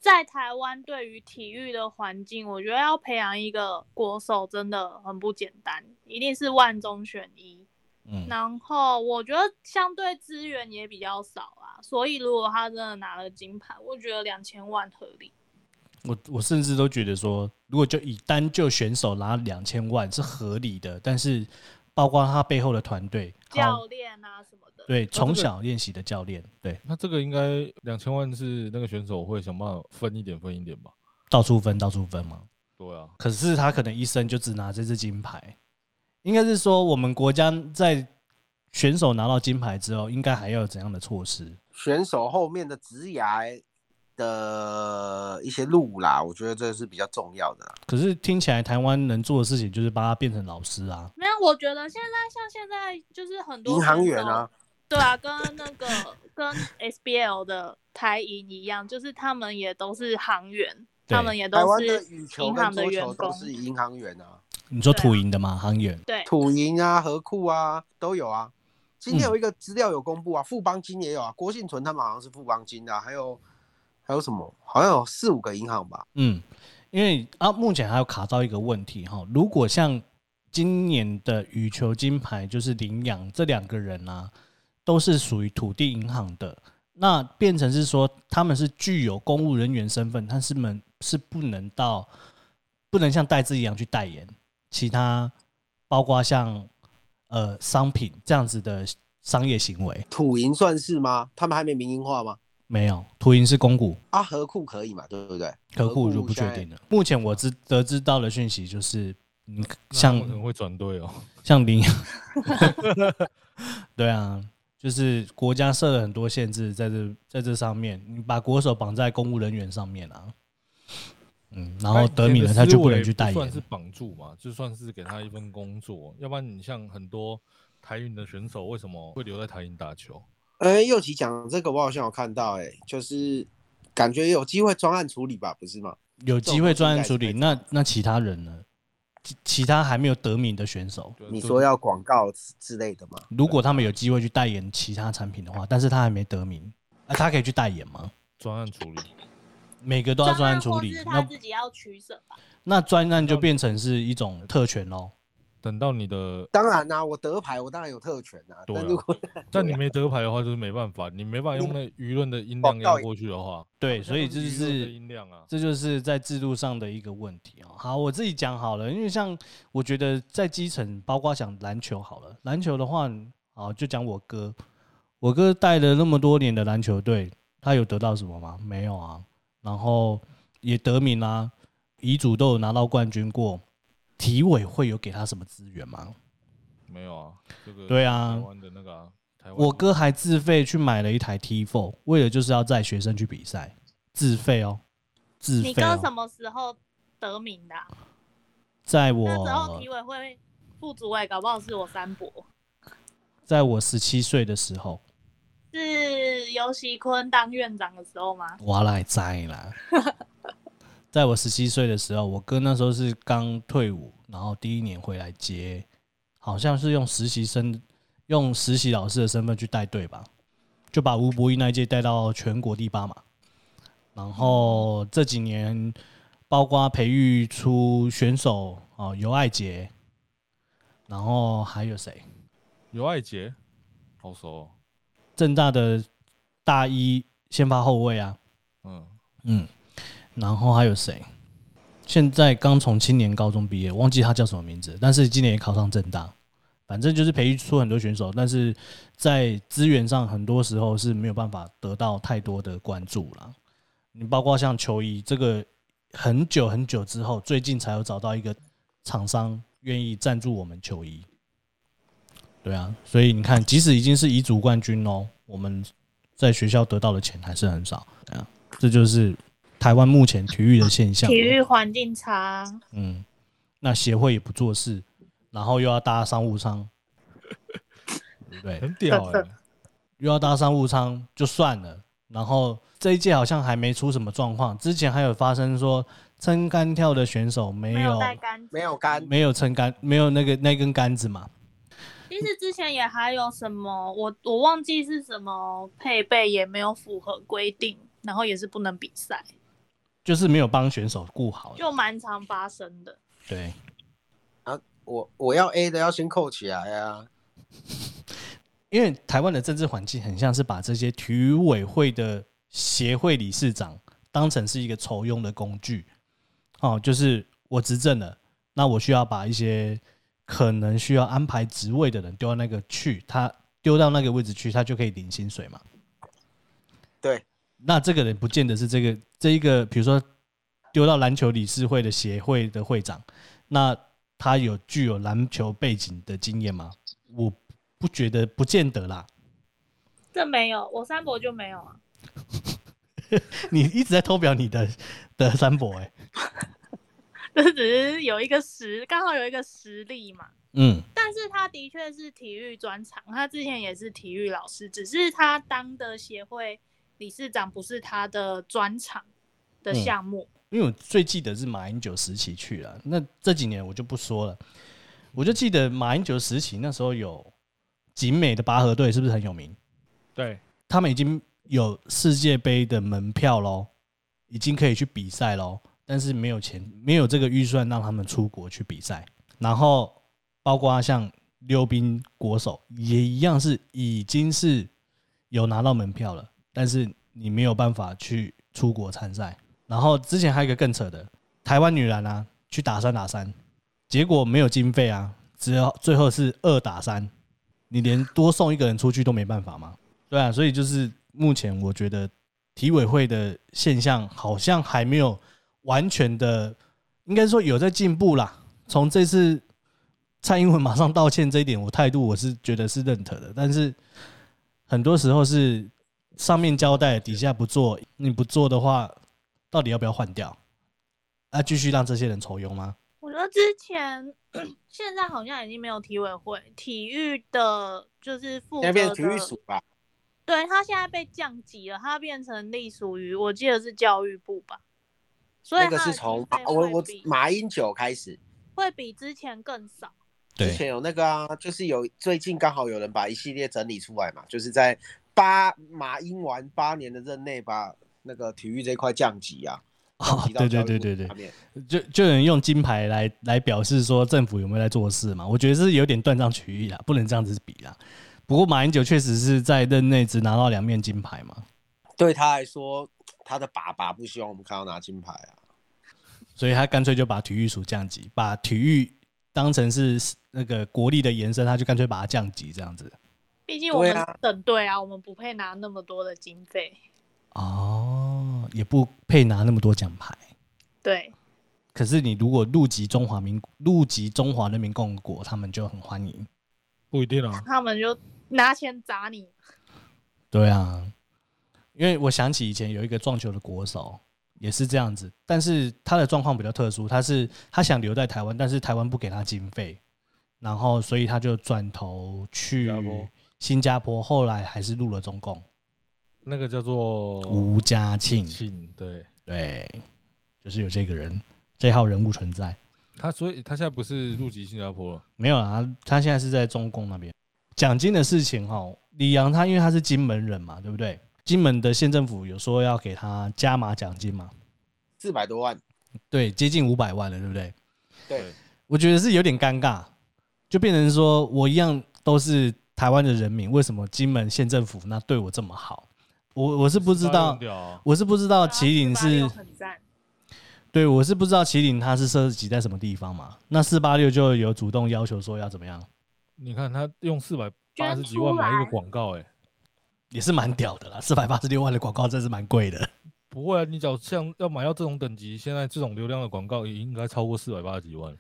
在台湾对于体育的环境，我觉得要培养一个国手真的很不简单，一定是万中选一。嗯，然后我觉得相对资源也比较少啊，所以如果他真的拿了金牌，我觉得两千万合理。我我甚至都觉得说，如果就以单就选手拿两千万是合理的，但是包括他背后的团队、教练啊什么的，对，从小练习的教练，对，那这个应该两千万是那个选手会想办法分一点分一点吧？到处分，到处分吗。对啊，可是他可能一生就只拿这支金牌。应该是说，我们国家在选手拿到金牌之后，应该还要有怎样的措施？选手后面的职涯的一些路啦，我觉得这是比较重要的。可是听起来台湾能做的事情就是把他变成老师啊。没有，我觉得现在像现在就是很多银行员啊，对啊，跟那个 跟 SBL 的台银一样，就是他们也都是行员，他们也都是银行的员工，是银行员啊。你说土银的吗？行员对，土银啊、和库啊都有啊。今天有一个资料有公布啊，富邦金也有啊，郭信存他们好像是富邦金的，啊，还有还有什么？好像有四五个银行吧。嗯，因为啊，目前还有卡到一个问题哈，如果像今年的羽球金牌就是林洋这两个人啊，都是属于土地银行的，那变成是说他们是具有公务人员身份，但是们是不能到不能像代资一样去代言。其他包括像呃商品这样子的商业行为，土银算是吗？他们还没民营化吗？没有，土银是公股啊，合库可以嘛？对不对？合库就不确定了。目前我知得知到的讯息就是，你像可能会转队哦，像林，对啊，就是国家设了很多限制在这在这上面，你把国手绑在公务人员上面啊。嗯，然后得名了，他就不能去代言，算是绑住嘛，就算是给他一份工作。要不然你像很多台银的选手，为什么会留在台银打球？哎、欸，祐齐讲这个，我好像有看到、欸，哎，就是感觉有机会专案处理吧，不是吗？有机会专案处理，那那其他人呢？其其他还没有得名的选手，你说要广告之类的吗？如果他们有机会去代言其他产品的话，但是他还没得名，啊，他可以去代言吗？专案处理。每个都要专案处理，他自己要取舍吧。那专案就变成是一种特权喽。等到你的，当然啦、啊，我得牌，我当然有特权啊。对啊，但你没得牌的话，就是没办法，你没办法用那舆论的音量压过去的话，对，所以这就是音量啊，这就是在制度上的一个问题啊。好，我自己讲好了，因为像我觉得在基层，包括讲篮球好了，篮球的话，好就讲我哥，我哥带了那么多年的篮球队，他有得到什么吗？没有啊。然后也得名啦、啊，遗嘱都有拿到冠军过，体委会有给他什么资源吗？没有啊，这个对啊，台湾的那个、啊，我哥还自费去买了一台 T4，为了就是要载学生去比赛，自费哦，自费、哦。你哥什么时候得名的、啊？在我那时候体委会副主委搞不好是我三伯，在我十七岁的时候。是游锡堃当院长的时候吗？我来在啦，在我十七岁的时候，我哥那时候是刚退伍，然后第一年回来接，好像是用实习生、用实习老师的身份去带队吧，就把吴博义那一届带到全国第八嘛。然后这几年，包括培育出选手哦，尤爱杰，然后还有谁？尤爱杰，好熟哦。正大的大一先发后卫啊，嗯嗯，然后还有谁？现在刚从青年高中毕业，忘记他叫什么名字，但是今年也考上政大。反正就是培育出很多选手，但是在资源上很多时候是没有办法得到太多的关注啦。你包括像球衣这个，很久很久之后，最近才有找到一个厂商愿意赞助我们球衣。对啊，所以你看，即使已经是乙组冠军哦，我们在学校得到的钱还是很少。对啊，这就是台湾目前体育的现象。体育环境差。嗯，那协会也不做事。然后又要搭商务舱，对，很屌哎、欸！又要搭商务舱就算了，然后这一届好像还没出什么状况。之前还有发生说撑杆跳的选手没有没有杆，没有撑杆，没有那个那根杆子嘛。其实之前也还有什么，我我忘记是什么配备也没有符合规定，然后也是不能比赛，就是没有帮选手顾好，就蛮常发生的。对。啊我我要 A 的要先扣起来啊，因为台湾的政治环境很像是把这些体育委会的协会理事长当成是一个酬庸的工具，哦，就是我执政了，那我需要把一些可能需要安排职位的人丢到那个去，他丢到那个位置去，他就可以领薪水嘛。对，那这个人不见得是这个这一个，比如说丢到篮球理事会的协会的会长，那。他有具有篮球背景的经验吗？我不觉得，不见得啦。这没有，我三伯就没有啊。你一直在偷表你的的三伯哎、欸，这只是有一个实，刚好有一个实力嘛。嗯，但是他的确是体育专长，他之前也是体育老师，只是他当的协会理事长不是他的专长的项目。嗯因为我最记得是马英九时期去了，那这几年我就不说了。我就记得马英九时期那时候有景美的拔河队，是不是很有名？对，他们已经有世界杯的门票喽，已经可以去比赛喽，但是没有钱，没有这个预算让他们出国去比赛。然后包括像溜冰国手也一样，是已经是有拿到门票了，但是你没有办法去出国参赛。然后之前还有一个更扯的，台湾女篮啊，去打三打三，结果没有经费啊，只要最后是二打三，你连多送一个人出去都没办法吗？对啊，所以就是目前我觉得体委会的现象好像还没有完全的，应该说有在进步啦。从这次蔡英文马上道歉这一点，我态度我是觉得是认可的，但是很多时候是上面交代，底下不做，你不做的话。到底要不要换掉？啊，继续让这些人酬庸吗？我觉得之前、现在好像已经没有体委会，体育的就是负责的，变成体育署吧？对，他现在被降级了，他变成隶属于，我记得是教育部吧？所以那个是从我我马英九开始，会比之前更少。之前有那个啊，就是有最近刚好有人把一系列整理出来嘛，就是在八马英完八年的任内把。那个体育这块降级啊，哦，对对对对对，就就有人用金牌来来表示说政府有没有在做事嘛？我觉得是有点断章取义啦，不能这样子比啦。不过马英九确实是在任内只拿到两面金牌嘛，对他来说，他的爸爸不希望我们看到拿金牌啊，所以他干脆就把体育署降级，把体育当成是那个国力的延伸，他就干脆把它降级这样子。毕竟我们省队啊，我们不配拿那么多的经费。哦，也不配拿那么多奖牌。对。可是你如果入籍中华民入籍中华人民共和国，他们就很欢迎。不一定啊。他们就拿钱砸你。对啊，因为我想起以前有一个撞球的国手也是这样子，但是他的状况比较特殊，他是他想留在台湾，但是台湾不给他经费，然后所以他就转头去新加坡，后来还是入了中共。那个叫做吴家庆，庆对对，就是有这个人，这号人物存在。他所以他现在不是入籍新加坡了？没有啊，他现在是在中共那边。奖金的事情哈，李阳他因为他是金门人嘛，对不对？金门的县政府有说要给他加码奖金嘛，四百多万，对，接近五百万了，对不对？对，我觉得是有点尴尬，就变成说我一样都是台湾的人民，为什么金门县政府那对我这么好？我我是不知道，我是不知道麒麟是，对，我是不知道麒麟它是设籍在什么地方嘛？那四八六就有主动要求说要怎么样你看他用四百八十几万买一个广告，哎，也是蛮屌的啦。四百八十六万的广告真是蛮贵的。不会啊，你只要像要买到这种等级，现在这种流量的广告也应该超过四百八十几万。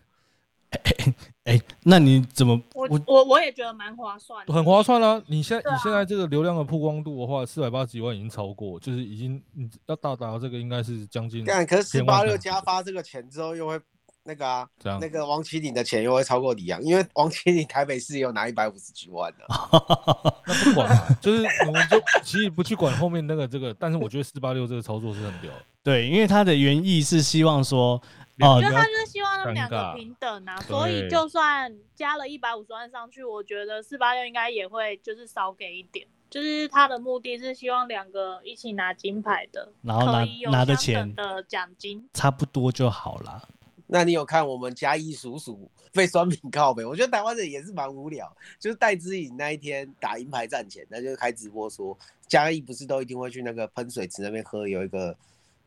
哎那你怎么？我我我也觉得蛮划算，很划算啊！你现在、啊、你现在这个流量的曝光度的话，四百八十几万已经超过，就是已经你要到达这个应该是将近。但可是四八六加发这个钱之后又会那个啊，那个王麒麟的钱又会超过李阳，因为王麒麟台北市有拿一百五十几万的。那不管啊，就是我们就其实不去管后面那个这个，但是我觉得四八六这个操作是很屌。对，因为它的原意是希望说。我觉得他就是希望他们两个平等啊，所以就算加了一百五十万上去，我觉得四八六应该也会就是少给一点，就是他的目的是希望两个一起拿金牌的，然后拿拿的钱的奖金差不多就好了。那你有看我们嘉义叔叔 被酸民告呗？我觉得台湾人也是蛮无聊，就是戴资颖那一天打银牌战前，那就开直播说嘉义不是都一定会去那个喷水池那边喝有一个。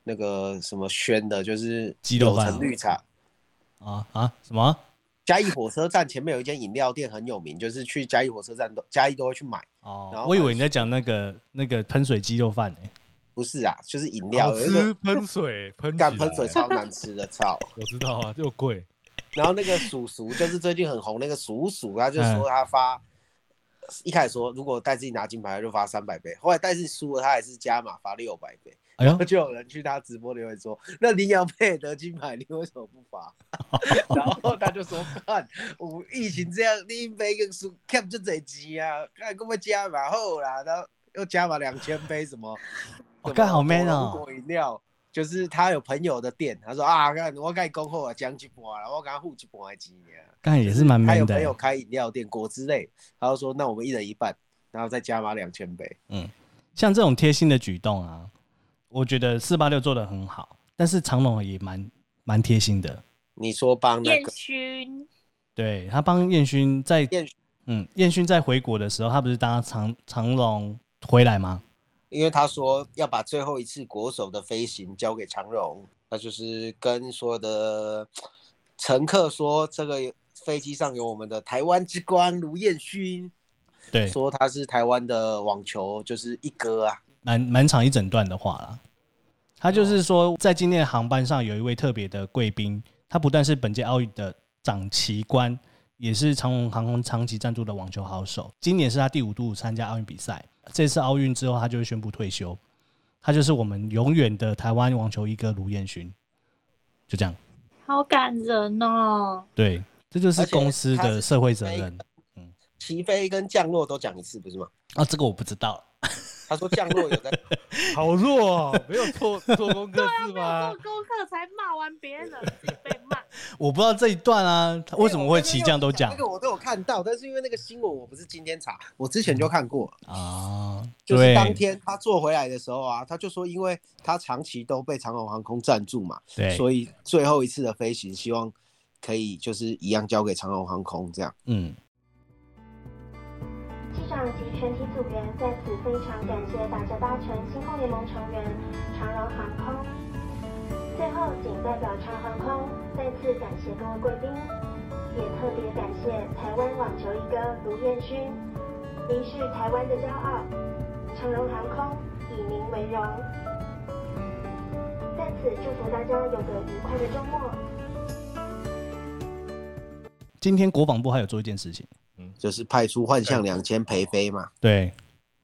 那个什么轩的，就是柳橙绿茶啊啊什么？嘉义火车站前面有一间饮料店很有名，就是去嘉义火车站都嘉义都会去买哦。然后我以为你在讲那个那个喷水鸡肉饭呢，不是啊，就是饮料。好吃喷水喷 干喷水超难吃的，操！我知道啊，又贵。然后那个叔叔就是最近很红那个叔叔，他就说他发一开始说如果戴志颖拿金牌就发三百倍，后来戴志颖输了他还是加码发六百倍。哎呦，就有人去他直播留言说：“那林洋配得金牌，你为什么不发？” 然后他就说：“看，我疫情这样，你杯跟输 cap 就这几啊，看给我加码后啦，然后又加码两千杯什么？我看好 man 哦。果饮料就是他有朋友的店，他说啊，看我跟你讲好啊，奖一半了，我给他付一半的钱。刚才也是蛮的。他有朋友开饮料店，果汁类，他就说那我们一人一半，然后再加码两千杯。嗯，像这种贴心的举动啊。我觉得四八六做的很好，但是长隆也蛮蛮贴心的。你说帮那个勋，对他帮燕勋在燕嗯燕勋在回国的时候，他不是搭长长龙回来吗？因为他说要把最后一次国手的飞行交给长荣，他就是跟所有的乘客说，这个飞机上有我们的台湾之光卢彦勋，对，说他是台湾的网球就是一哥啊。蛮蛮长一整段的话啦，他就是说，在今天的航班上有一位特别的贵宾，他不但是本届奥运的掌旗官，也是长荣航空长期赞助的网球好手。今年是他第五度参加奥运比赛，这次奥运之后他就会宣布退休。他就是我们永远的台湾网球一哥卢彦勋，就这样。好感人哦！对，这就是公司的社会责任。嗯，起飞跟降落都讲一次，不是吗？啊，这个我不知道。他说降落有在，好弱哦，没有做做功课是吗？做功课才骂完别人，自己被骂。我不知道这一段啊，他为什么会起降都讲？这个我都有看到，但是因为那个新闻我不是今天查，我之前就看过啊。就是当天他坐回来的时候啊，他就说，因为他长期都被长荣航空赞助嘛，对，所以最后一次的飞行希望可以就是一样交给长荣航空这样。嗯。机长及全体组员在此非常感谢打着搭乘星空联盟成员长荣航空。最后，谨代表长航空再次感谢各位贵宾，也特别感谢台湾网球一哥卢彦勋，您是台湾的骄傲，长荣航空以您为荣。在此祝福大家有个愉快的周末。今天国防部还有做一件事情。就是派出幻象两千陪飞嘛，对，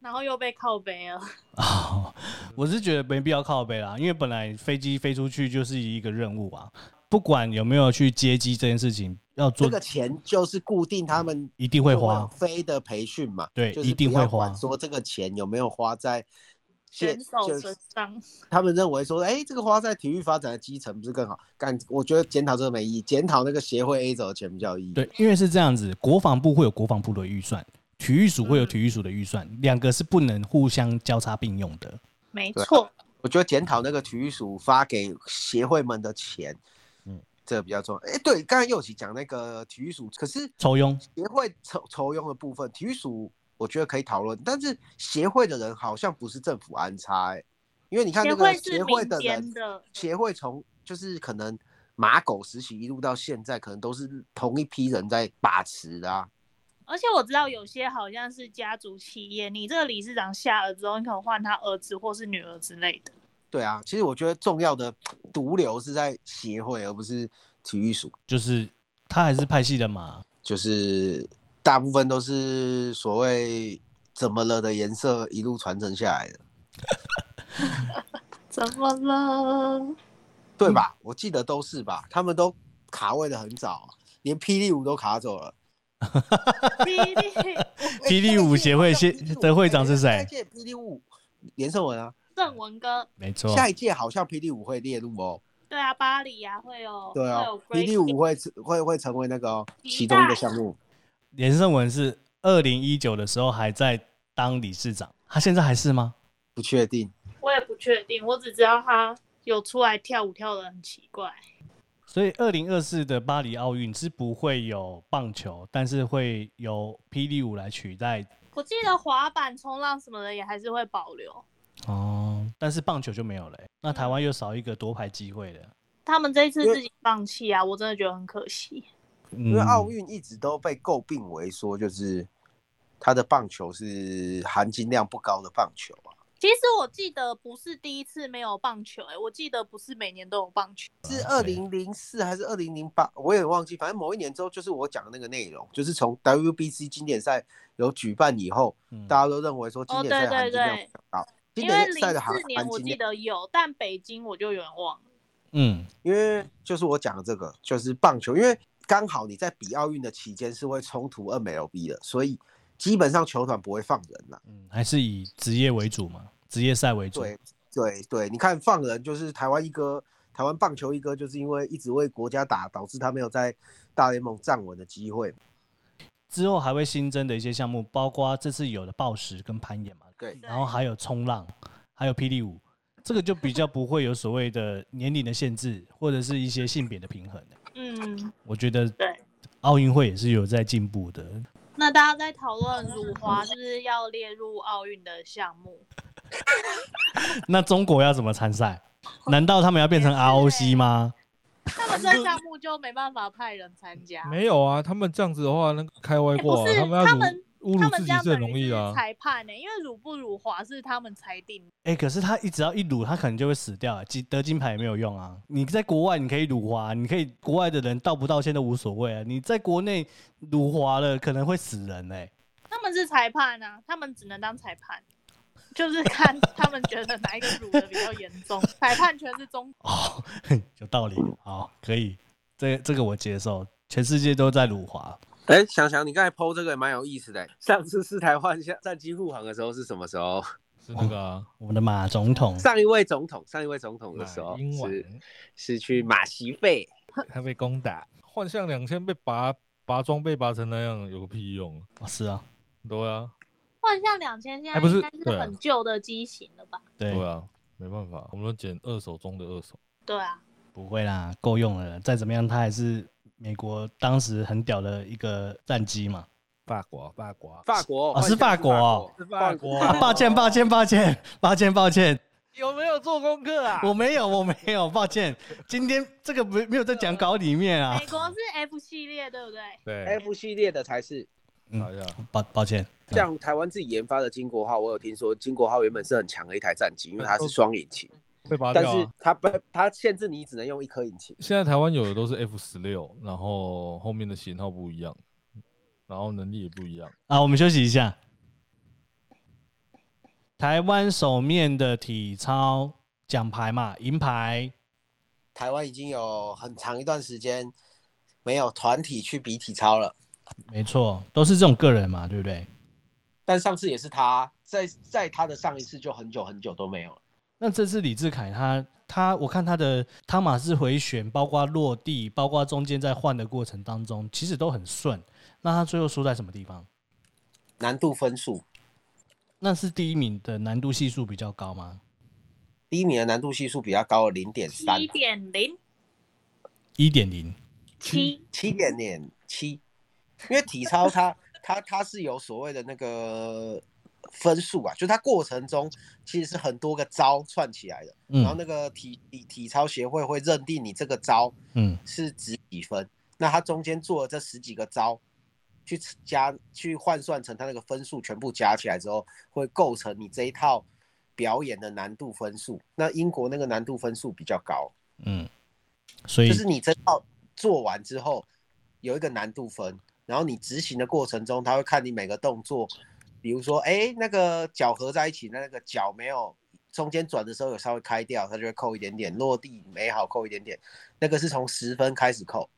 然后又被靠背了。哦，我是觉得没必要靠背啦，因为本来飞机飞出去就是一个任务啊，不管有没有去接机这件事情，要做这个钱就是固定他们一定会花飞的培训嘛，对，一定会花。说这个钱有没有花在选手身上？他们认为说，哎、欸，这个花在体育发展的基层不是更好？干，我觉得检讨这个没意义，检讨那个协会 A 走的钱比较有意义。对，因为是这样子，国防部会有国防部的预算，体育署会有体育署的预算，两、嗯、个是不能互相交叉并用的。没错，我觉得检讨那个体育署发给协会们的钱，嗯，这个比较重要。哎、欸，对，刚才又起讲那个体育署，可是抽佣协会抽抽佣的部分，体育署。我觉得可以讨论，但是协会的人好像不是政府安插，欸，因为你看那个协会的人，协会从就是可能马狗时期一路到现在，可能都是同一批人在把持的啊。而且我知道有些好像是家族企业，你这个理事长下了之后，你可能换他儿子或是女儿之类的。对啊，其实我觉得重要的毒瘤是在协会，而不是体育署。就是他还是派系的嘛，就是大部分都是所谓怎么了的颜色一路传承下来的。怎么了？对吧？我记得都是吧，他们都卡位的很早，连霹雳舞都卡走了。霹雳霹雳舞协会现的会长是谁？下一届霹雳舞连胜文啊，胜文哥，没错。下一届好像霹雳舞会列入哦。对啊，巴黎啊会有。对啊，霹雳舞会会会成为那个其中一个项目。连胜文是二零一九的时候还在当理事长，他现在还是吗？不确定，我也不确定，我只知道他有出来跳舞跳得很奇怪。所以，二零二四的巴黎奥运是不会有棒球，但是会有霹雳舞来取代。我记得滑板、冲浪什么的也还是会保留。哦，但是棒球就没有了。那台湾又少一个夺牌机会了。他们这一次自己放弃啊，我真的觉得很可惜。因为奥运一直都被诟病为说，就是他的棒球是含金量不高的棒球啊。其实我记得不是第一次没有棒球，哎，我记得不是每年都有棒球，是二零零四还是二零零八，我也忘记，反正某一年之后，就是我讲的那个内容，就是从 WBC 经典赛有举办以后，嗯、大家都认为说经典赛含金量比较高。经典赛的含金量，我记得有，但北京我就有点忘了。嗯，因为就是我讲的这个，就是棒球，因为刚好你在比奥运的期间是会冲突 MLB 的，所以。基本上球团不会放人了，嗯，还是以职业为主嘛，职业赛为主。对对对，你看放人就是台湾一哥，台湾棒球一哥，就是因为一直为国家打，导致他没有在大联盟站稳的机会。之后还会新增的一些项目，包括这次有的暴食跟攀岩嘛，对，然后还有冲浪，还有霹雳舞，这个就比较不会有所谓的年龄的限制，或者是一些性别的平衡。嗯，我觉得对，奥运会也是有在进步的。那大家在讨论辱华是不是要列入奥运的项目？那中国要怎么参赛？难道他们要变成 ROC 吗？他们这项目就没办法派人参加。没有啊，他们这样子的话，那个开外挂、啊欸，他们要他们。他们这样很容易啊！裁判呢、欸？因为辱不辱华是他们裁定。哎、欸，可是他一只要一辱，他可能就会死掉，金得金牌也没有用啊！你在国外你可以辱华，你可以国外的人道不道歉都无所谓啊！你在国内辱华了，可能会死人哎、欸。他们是裁判啊，他们只能当裁判，就是 看他们觉得哪一个辱的比较严重。裁判权是中哦，有道理，好，可以，这这个我接受。全世界都在辱华。哎、欸，想想你刚才 PO 这个也蛮有意思的。上次四台换下战机护航的时候是什么时候？是那个、啊、我们的马总统。上一位总统，上一位总统的时候是是去马习费，他被攻打，幻象两千被拔拔装备拔成那样，有个屁用啊！是啊，对啊，幻象两千现在应该是很旧的机型了吧？对，对啊，没办法，我们都捡二手中的二手。对啊，不会啦，够用了，再怎么样，他还是。美国当时很屌的一个战机嘛，法国，法国，法国，哦，是法国哦，是法国，抱歉，抱歉，抱歉，抱歉，抱歉，有没有做功课啊？我没有，我没有，抱歉，今天这个没没有在讲稿里面啊。美国是 F 系列，对不对？对，F 系列的才是。嗯，抱抱歉，像台湾自己研发的金国号，我有听说金国号原本是很强的一台战机，因为它是双引擎。被拔掉、啊，但是它不，它限制你只能用一颗引擎。现在台湾有的都是 F 十六，然后后面的型号不一样，然后能力也不一样。啊，我们休息一下。台湾首面的体操奖牌嘛，银牌。台湾已经有很长一段时间没有团体去比体操了。没错，都是这种个人嘛，对不对？但上次也是他在在他的上一次就很久很久都没有了。那这次李志凯他他我看他的汤马斯回旋，包括落地，包括中间在换的过程当中，其实都很顺。那他最后输在什么地方？难度分数。那是第一名的难度系数比较高吗？第一名的难度系数比较高零点三。一点零。一点零。七七点点七。因为体操它它它是有所谓的那个。分数啊，就它过程中其实是很多个招串起来的，嗯、然后那个体体体操协会会认定你这个招，嗯，是值几分，嗯、那它中间做了这十几个招，去加去换算成它那个分数全部加起来之后，会构成你这一套表演的难度分数。那英国那个难度分数比较高，嗯，所以就是你这套做完之后有一个难度分，然后你执行的过程中，他会看你每个动作，比如说，哎，那个脚合在一起，那个脚没有中间转的时候有稍微开掉，它就会扣一点点；落地没好扣一点点，那个是从十分开始扣。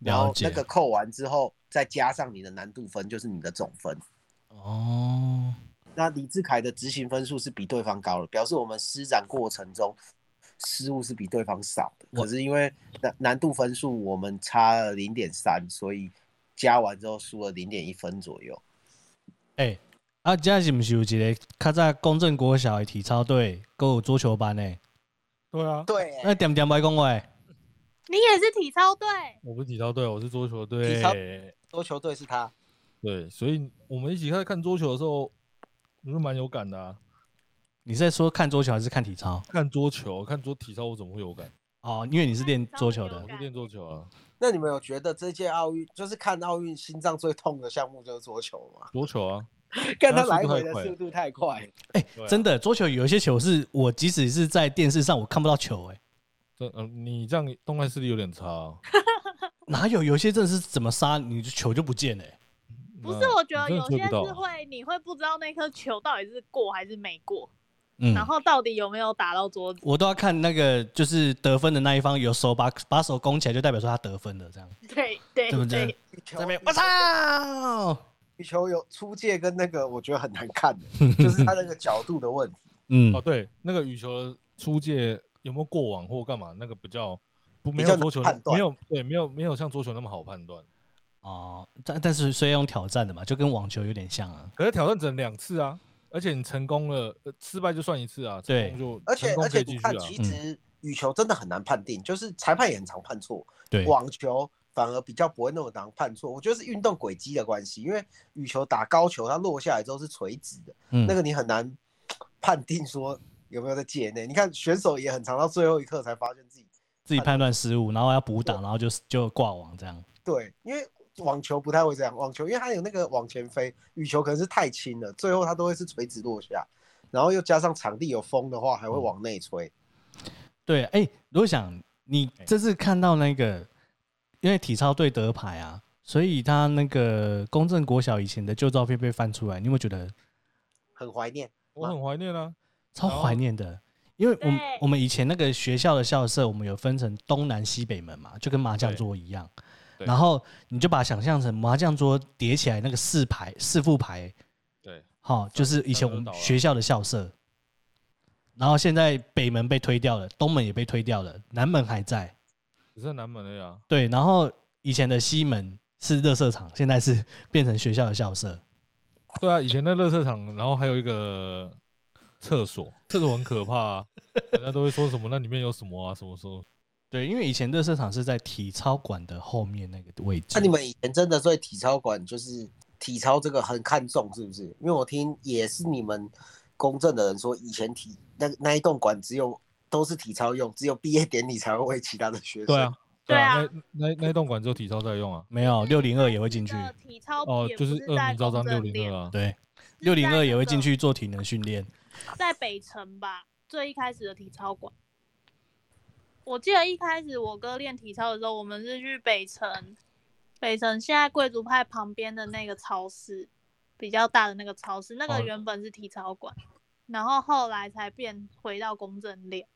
然后那个扣完之后，再加上你的难度分，就是你的总分。哦，那李志凯的执行分数是比对方高了，表示我们施展过程中失误是比对方少的。可是因为难难度分数我们差了零点三，所以加完之后输了零点一分左右。哎、欸，啊，这是不是有一个较早公正国小的体操队，还有桌球班呢？对啊，对。那点点白讲话。你也是体操队？我不是体操队，我是桌球队。体操桌球队是他。对，所以我们一起在看桌球的时候，我是蛮有感的啊。你是在说看桌球还是看体操？看桌球，看桌体操，我怎么会有感？哦，因为你是练桌球的。我是练桌球啊。那你们有觉得这届奥运就是看奥运心脏最痛的项目就是桌球吗？桌球啊，看他来回的速度太快。哎、欸，真的，桌球有一些球是我即使是在电视上我看不到球、欸，哎。这嗯，你这样动态视力有点差、啊。哪有？有些真的是怎么杀，你球就不见了、欸。不是，我觉得有些是会，你会不知道那颗球到底是过还是没过，嗯，然后到底有没有打到桌子。我都要看那个，就是得分的那一方有手把把手拱起来，就代表说他得分了，这样。对对对，对，这边我操！羽球有出界跟那个，我觉得很难看的，就是他那个角度的问题。嗯，哦，对，那个羽球出界。有没有过网或干嘛？那个比较不没有桌球没有对没有没有像桌球那么好判断哦。但但是虽然用挑战的嘛，就跟网球有点像啊。可是挑战只能两次啊，而且你成功了，失败就算一次啊。对，就而且而且你看，其实羽球真的很难判定，就是裁判也很常判错。对，网球反而比较不会那么难判错。我觉得是运动轨迹的关系，因为羽球打高球，它落下来之后是垂直的，嗯，那个你很难判定说。有没有在界内？你看选手也很长到最后一刻才发现自己自己判断失误，然后要补打，然后就就挂网这样。对，因为网球不太会这样，网球因为它有那个往前飞，羽球可能是太轻了，最后它都会是垂直落下，然后又加上场地有风的话，还会往内吹。嗯、对，哎、欸，如果想你这次看到那个，因为体操队得牌啊，所以他那个公正国小以前的旧照片被翻出来，你有没有觉得很怀念？我很怀念啊。超怀念的，因为我们我们以前那个学校的校舍，我们有分成东南西北门嘛，就跟麻将桌一样。然后你就把它想象成麻将桌叠起来那个四排四副牌，对，好，就是以前我们学校的校舍。然后现在北门被推掉了，东门也被推掉了，南门还在，只剩南门了呀。对，然后以前的西门是热色场，现在是 变成学校的校舍。对啊，以前的热色场，然后还有一个。厕所，厕所很可怕啊！人家都会说什么？那里面有什么啊？什么时候？对，因为以前热色场是在体操馆的后面那个位置。那、啊、你们以前真的对体操馆就是体操这个很看重，是不是？因为我听也是你们公正的人说，以前体那那一栋馆只有都是体操用，只有毕业典礼才会为其他的学生。对啊，对啊，那那那栋馆只有体操在用啊，没有六零二也会进去。体操哦，就是恶名昭彰六零二啊，对，六零二也会进去做体能训练。在北城吧，最一开始的体操馆。我记得一开始我哥练体操的时候，我们是去北城，北城现在贵族派旁边的那个超市，比较大的那个超市，那个原本是体操馆，然后后来才变回到公正练。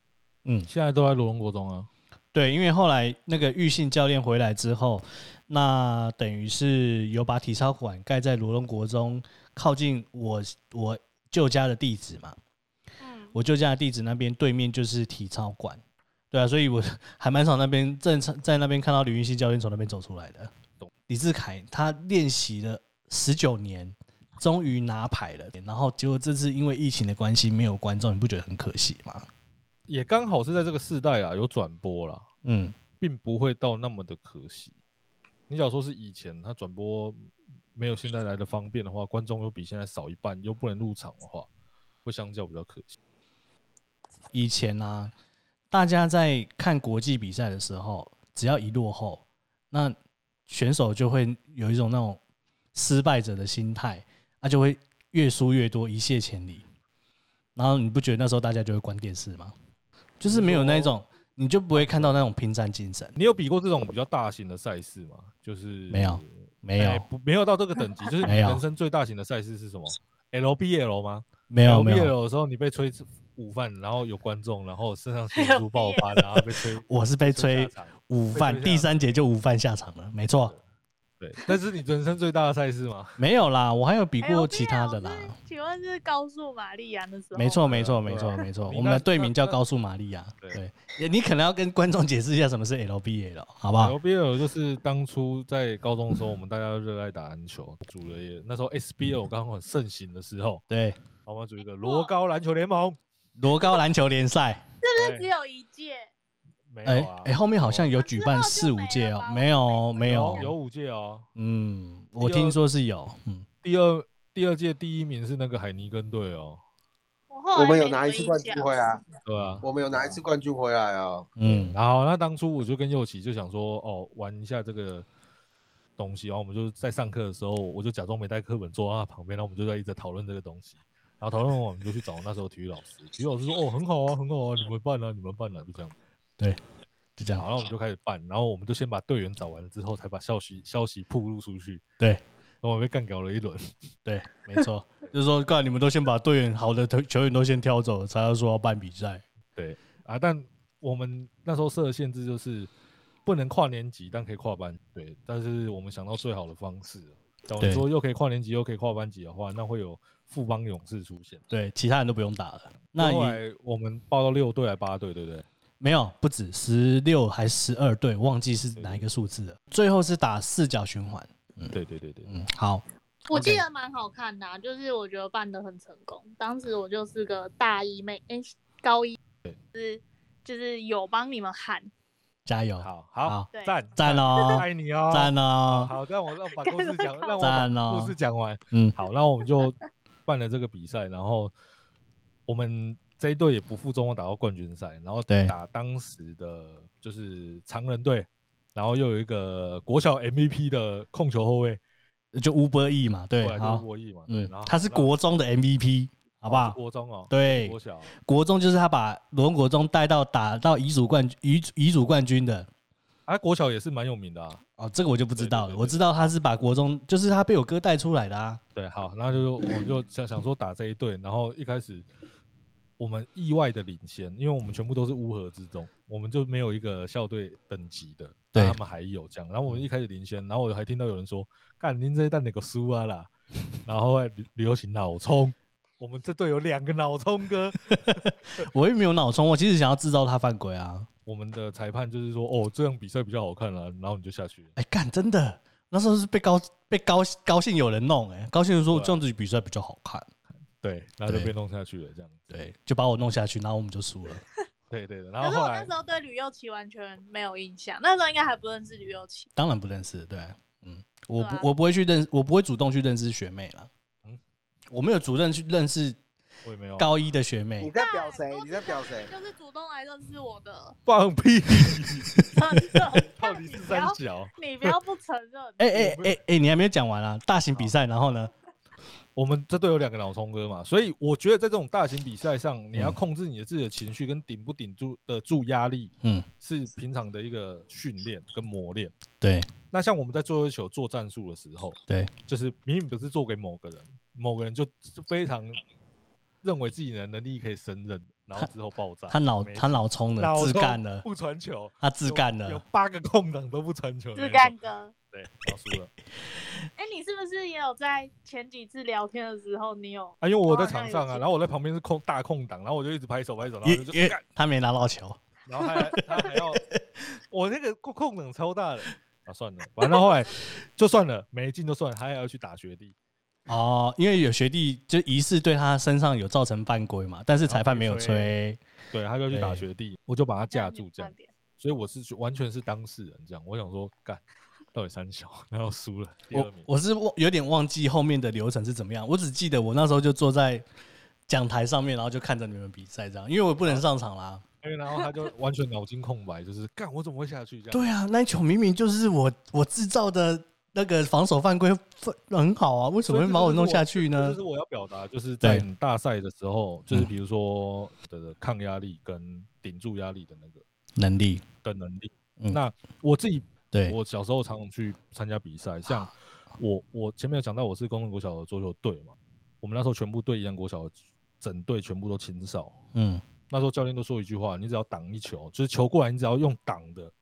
嗯，现在都在罗龙国中啊。对，因为后来那个玉信教练回来之后，那等于是有把体操馆盖在罗龙国中，靠近我我。舅家的地址嘛，嗯，我舅家的地址那边对面就是体操馆，对啊，所以我还蛮常那边正常在那边看到李云熙教练从那边走出来的。李志凯他练习了十九年，终于拿牌了，然后结果这次因为疫情的关系没有观众，你不觉得很可惜吗？也刚好是在这个世代啊，有转播啦，嗯，并不会到那么的可惜。你假如说是以前他转播。没有现在来的方便的话，观众又比现在少一半，又不能入场的话，会相较比较可惜。以前呢、啊，大家在看国际比赛的时候，只要一落后，那选手就会有一种那种失败者的心态，他就会越输越多，一泻千里。然后你不觉得那时候大家就会关电视吗？就是没有那种，你就不会看到那种拼战精神。你有比过这种比较大型的赛事吗？就是没有，没有，不没有到这个等级。就是你人生最大型的赛事是什么？LBL 吗？没有，LBL 的时候你被吹午饭，然后有观众，然后身上血珠爆发，然后被吹。我是被吹午饭，第三节就午饭下场了，没错。对，那是你人生最大的赛事吗？没有啦，我还有比过其他的啦。请问是高速玛丽亚的时候？没错，没错，没错，没错。我们的队名叫高速玛丽亚。对，你可能要跟观众解释一下什么是 LBL，好不好？LBL 就是当初在高中的时候，我们大家都热爱打篮球，组了也那时候 SBL 刚刚很盛行的时候，对，我们组一个罗高篮球联盟，罗高篮球联赛，是不是只有一届？哎哎，后面好像有举办四五届哦，没有没有有。五届哦，嗯，我听说是有，嗯，第二第二届第一名是那个海尼根队哦，我们有拿一次冠军回来，对啊，我们有拿一次冠军回来哦，嗯，然后那当初我就跟佑琪就想说，哦，玩一下这个东西，然后我们就在上课的时候，我就假装没带课本坐在他旁边，然后我们就在一直讨论这个东西，然后讨论完我们就去找那时候体育老师，体育老师说，哦，很好啊，很好啊，你们办啊，你们办啊，就这样。对，就这样。好，然后我们就开始办，然后我们就先把队员找完了之后，才把消息消息铺露出去。对，然后我们被干搞了一轮。对，没错，就是说，刚才你们都先把队员好的球员都先挑走了，才要说要办比赛。对啊，但我们那时候设的限制就是不能跨年级，但可以跨班。对，但是我们想到最好的方式，假如说又可以跨年级又可以跨班级的话，那会有富邦勇士出现。对，其他人都不用打了。那后来我们报到六队还八队，对不对？没有，不止十六还十二对，忘记是哪一个数字了。最后是打四角循环。嗯，对对对对，嗯，好。我记得蛮好看的，啊就是我觉得办得很成功。当时我就是个大一妹，哎，高一，是就是有帮你们喊，加油，好好赞赞哦，爱你哦，赞哦。好，让我让把故事讲，让我把故事讲完。嗯，好，那我们就办了这个比赛，然后我们。这一队也不负众望打到冠军赛，然后打当时的就是常人队，然后又有一个国小 MVP 的控球后卫，就吴伯义嘛，对，吴伯义嘛，嗯，他是国中的 MVP，好不好？国中哦，对，国小，国中就是他把罗文国中带到打到乙组冠乙乙组冠军的，啊，国小也是蛮有名的啊，哦，这个我就不知道了，我知道他是把国中，就是他被我哥带出来的啊，对，好，然后就我就想想说打这一队，然后一开始。我们意外的领先，因为我们全部都是乌合之众，我们就没有一个校队等级的，对，他们还有这样。然后我们一开始领先，然后我还听到有人说：“干，您这一蛋哪个输啊啦？”然后还流行脑冲，我们这队有两个脑冲哥，我也没有脑冲，我其实想要制造他犯规啊。我们的裁判就是说：“哦，这样比赛比较好看啊。”然后你就下去了。哎，干，真的，那时候是被高被高高兴有人弄，哎，高兴的说这样子比赛比较好看。对，然后就被弄下去了，这样对，就把我弄下去，然后我们就输了。对对的，然后后来那时候对吕又琪完全没有印象，那时候应该还不认识吕又琪。当然不认识，对，嗯，我不我不会去认，我不会主动去认识学妹了。嗯，我没有主动去认识，我也没有高一的学妹。你在表谁？你在表谁？就是主动来认识我的。放屁！真的？到底是三角？你不要不承认。哎哎哎哎，你还没有讲完啊！大型比赛，然后呢？我们这队有两个脑冲哥嘛，所以我觉得在这种大型比赛上，你要控制你的自己的情绪跟顶不顶住的住压力，嗯，是平常的一个训练跟磨练。对，那像我们在做球做战术的时候，对，就是明明不是做给某个人，某个人就非常认为自己的能力可以胜任，然后之后爆炸。他脑他脑冲了自干了，不传球，他自干了，有八个空档都不传球，自干哥。对，要输了。哎、欸，你是不是也有在前几次聊天的时候，你有？啊，因为我在场上啊，然后我在旁边是空大空档，然后我就一直拍手拍手，然后就干。他没拿到球，然后还 他还要，我那个空空档超大的啊，算了，反正后来就算了，没进就算了，他还要去打学弟。哦，因为有学弟就疑似对他身上有造成犯规嘛，但是裁判没有吹，对，他就去打学弟，我就把他架住这样，所以我是完全是当事人这样，我想说干。到底三小，然后输了。我我是忘有点忘记后面的流程是怎么样，我只记得我那时候就坐在讲台上面，然后就看着你们比赛这样，因为我不能上场啦。然后他就完全脑筋空白，就是干我怎么会下去这样？对啊，那一球明明就是我我制造的那个防守犯规很好啊，为什么会把我弄下去呢？就是我要表达，就是在你大赛的时候，就是比如说的抗压力跟顶住压力的那个能力。的能力。那我自己，对。我小时候常常去参加比赛，像我我前面有讲到我是公共国小的桌球队嘛，我们那时候全部对一样国小整队全部都青少，嗯，那时候教练都说一句话，你只要挡一球，就是球过来，你只要用挡的，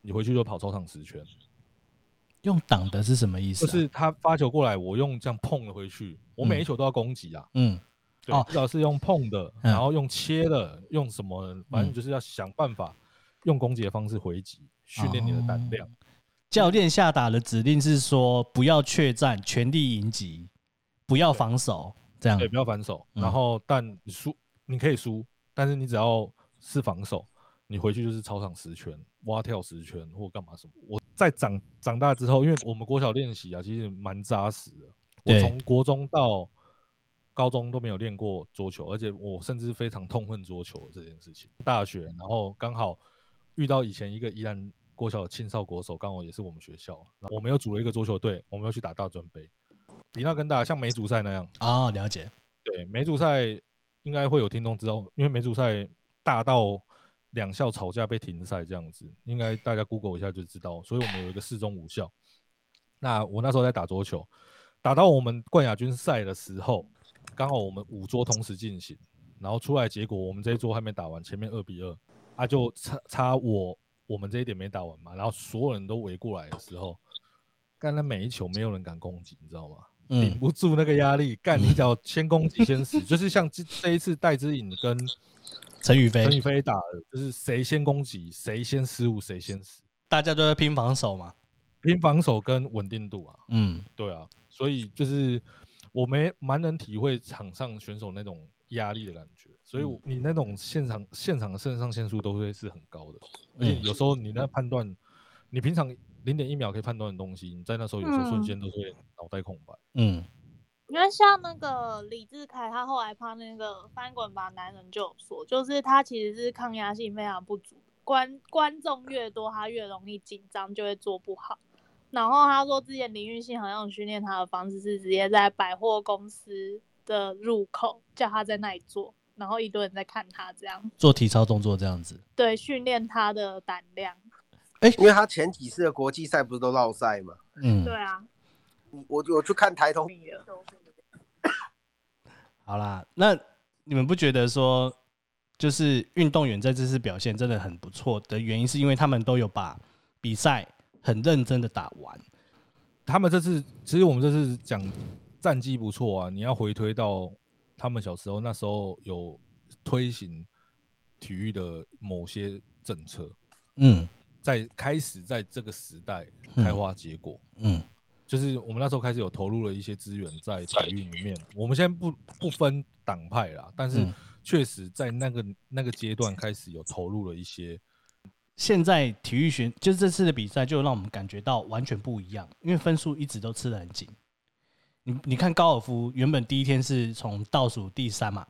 你回去就跑操场十圈。用挡的是什么意思？就是他发球过来，我用这样碰了回去，我每一球都要攻击啊。嗯，对，至少是用碰的，然后用切的，用什么，反正就是要想办法用攻击的方式回击，训练你的胆量。教练下达的指令是说，不要怯战，全力迎击，不要防守，这样对，不要防守。然后，但你输，你可以输，但是你只要是防守，你回去就是操场十圈。蛙跳十圈或干嘛什么？我在长长大之后，因为我们国小练习啊，其实蛮扎实的。我从国中到高中都没有练过桌球，而且我甚至非常痛恨桌球这件事情。大学然后刚好遇到以前一个宜兰国小的青少国手，刚好也是我们学校，我们又组了一个桌球队，我们要去打大专杯，比那更大，像梅竹赛那样啊、哦。了解，对，梅竹赛应该会有听众知道，因为梅竹赛大到。两校吵架被停赛这样子，应该大家 Google 一下就知道。所以我们有一个四中五校。那我那时候在打桌球，打到我们冠亚军赛的时候，刚好我们五桌同时进行，然后出来结果我们这一桌还没打完，前面二比二，啊就差差我我们这一点没打完嘛，然后所有人都围过来的时候，干了每一球没有人敢攻击，你知道吗？顶、嗯、不住那个压力，干你只要先攻击先死，就是像这这一次戴之颖跟。陈宇飞，陈宇飞打的就是谁先攻击，谁先失误，谁先死。大家都在拼防守嘛，拼防守跟稳定度啊。嗯，对啊，所以就是我没蛮能体会场上选手那种压力的感觉。所以你那种现场现场的肾上腺素都会是很高的，而且有时候你那判断，你平常零点一秒可以判断的东西，你在那时候有时候瞬间都会脑袋空白。嗯。因为像那个李志凯，他后来拍那个翻滚吧男人就有说，就是他其实是抗压性非常不足，观观众越多，他越容易紧张，就会做不好。然后他说，之前林育信好像训练他的方式是直接在百货公司的入口叫他在那里做，然后一堆人在看他这样做体操动作这样子，对，训练他的胆量。哎、欸，因为他前几次的国际赛不是都落赛嘛？嗯，对啊，我我去看台东。好啦，那你们不觉得说，就是运动员在这次表现真的很不错的原因，是因为他们都有把比赛很认真的打完。他们这次其实我们这次讲战绩不错啊，你要回推到他们小时候，那时候有推行体育的某些政策，嗯，在开始在这个时代开花结果，嗯。嗯就是我们那时候开始有投入了一些资源在体育里面。我们现在不不分党派啦，但是确实在那个那个阶段开始有投入了一些。现在体育选就是这次的比赛，就让我们感觉到完全不一样，因为分数一直都吃得很紧。你你看高尔夫，原本第一天是从倒数第三嘛，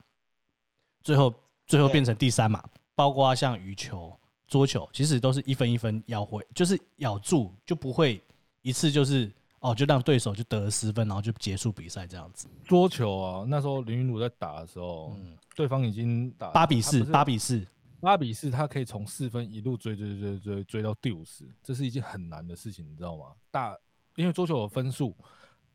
最后最后变成第三嘛，包括像羽球、桌球，其实都是一分一分咬回，就是咬住就不会一次就是。哦，就让对手就得了十分，然后就结束比赛这样子。桌球啊，那时候林云儒在打的时候，嗯，对方已经打八比四，八比四，八比四，他可以从四分一路追追追追追到第五十，这是一件很难的事情，你知道吗？大，因为桌球的分数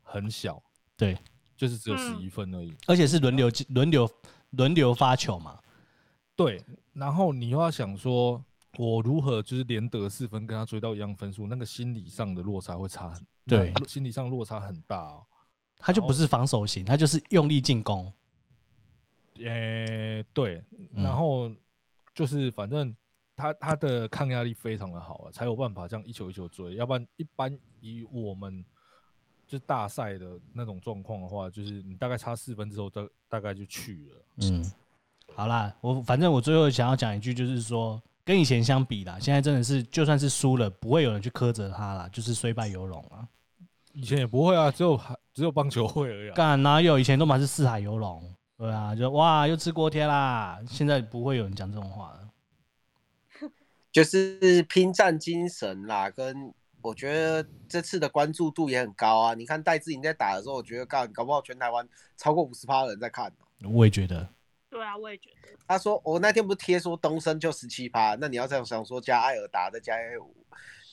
很小，对，就是只有十一分而已，而且是轮流轮流轮流发球嘛，对，然后你又要想说，我如何就是连得四分跟他追到一样分数，那个心理上的落差会差很。对，心理上落差很大哦。他就不是防守型，他就是用力进攻。诶，对，然后就是反正他他的抗压力非常的好啊，才有办法这样一球一球追。要不然一般以我们就大赛的那种状况的话，就是你大概差四分之后，大大概就去了。嗯，好啦，我反正我最后想要讲一句，就是说。跟以前相比啦，现在真的是就算是输了，不会有人去苛责他啦，就是虽败犹荣啊。以前也不会啊，只有只有棒球会而已。干哪有？以前都满是四海游龙，对啊，就哇又吃锅贴啦。现在不会有人讲这种话了，就是拼战精神啦，跟我觉得这次的关注度也很高啊。你看戴志颖在打的时候，我觉得搞搞不好全台湾超过五十趴的人在看。我也觉得。对啊，我也觉得。他说我那天不是贴说东升就十七趴，那你要这样想说加艾尔达再加 A 五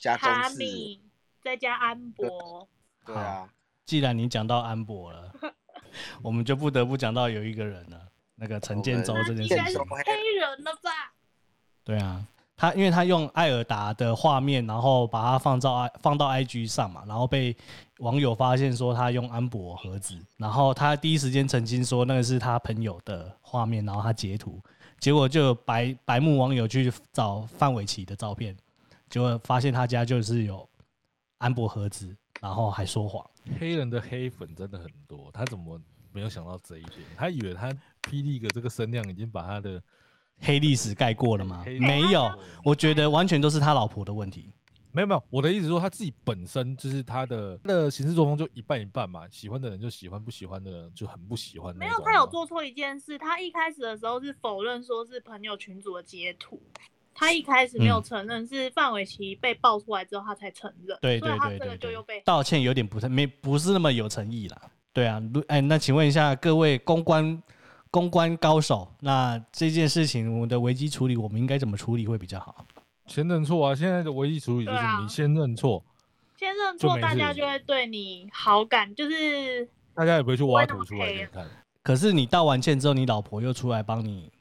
加哈密再加安博。对啊，既然你讲到安博了，我们就不得不讲到有一个人了，那个陈建州这件事情。应该是黑人了吧？对啊，他因为他用艾尔达的画面，然后把它放到放到 IG 上嘛，然后被网友发现说他用安博盒子，然后他第一时间澄清说那个是他朋友的画面，然后他截图，结果就白白目网友去找范玮琪的照片，结果发现他家就是有安博盒子。然后还说谎，黑人的黑粉真的很多，他怎么没有想到这一点？他以为他霹雳哥这个声量已经把他的黑历史盖过了吗？没有，我觉得完全都是他老婆的问题。没有没有，我的意思是说他自己本身就是他的他的行事作风就一半一半嘛，喜欢的人就喜欢，不喜欢的人就很不喜欢。没有，他有做错一件事，他一开始的时候是否认说是朋友群组的截图。他一开始没有承认，是范玮琪被爆出来之后，他才承认。对对对对对，道歉有点不太没不是那么有诚意啦。对啊，哎，那请问一下各位公关公关高手，那这件事情我们的危机处理，我们应该怎么处理会比较好？先认错啊！现在的唯一处理就是你先认错，先认错，大家就会对你好感，就是大家也不会去挖土出来给你看。可是你道完歉之后，你老婆又出来帮你。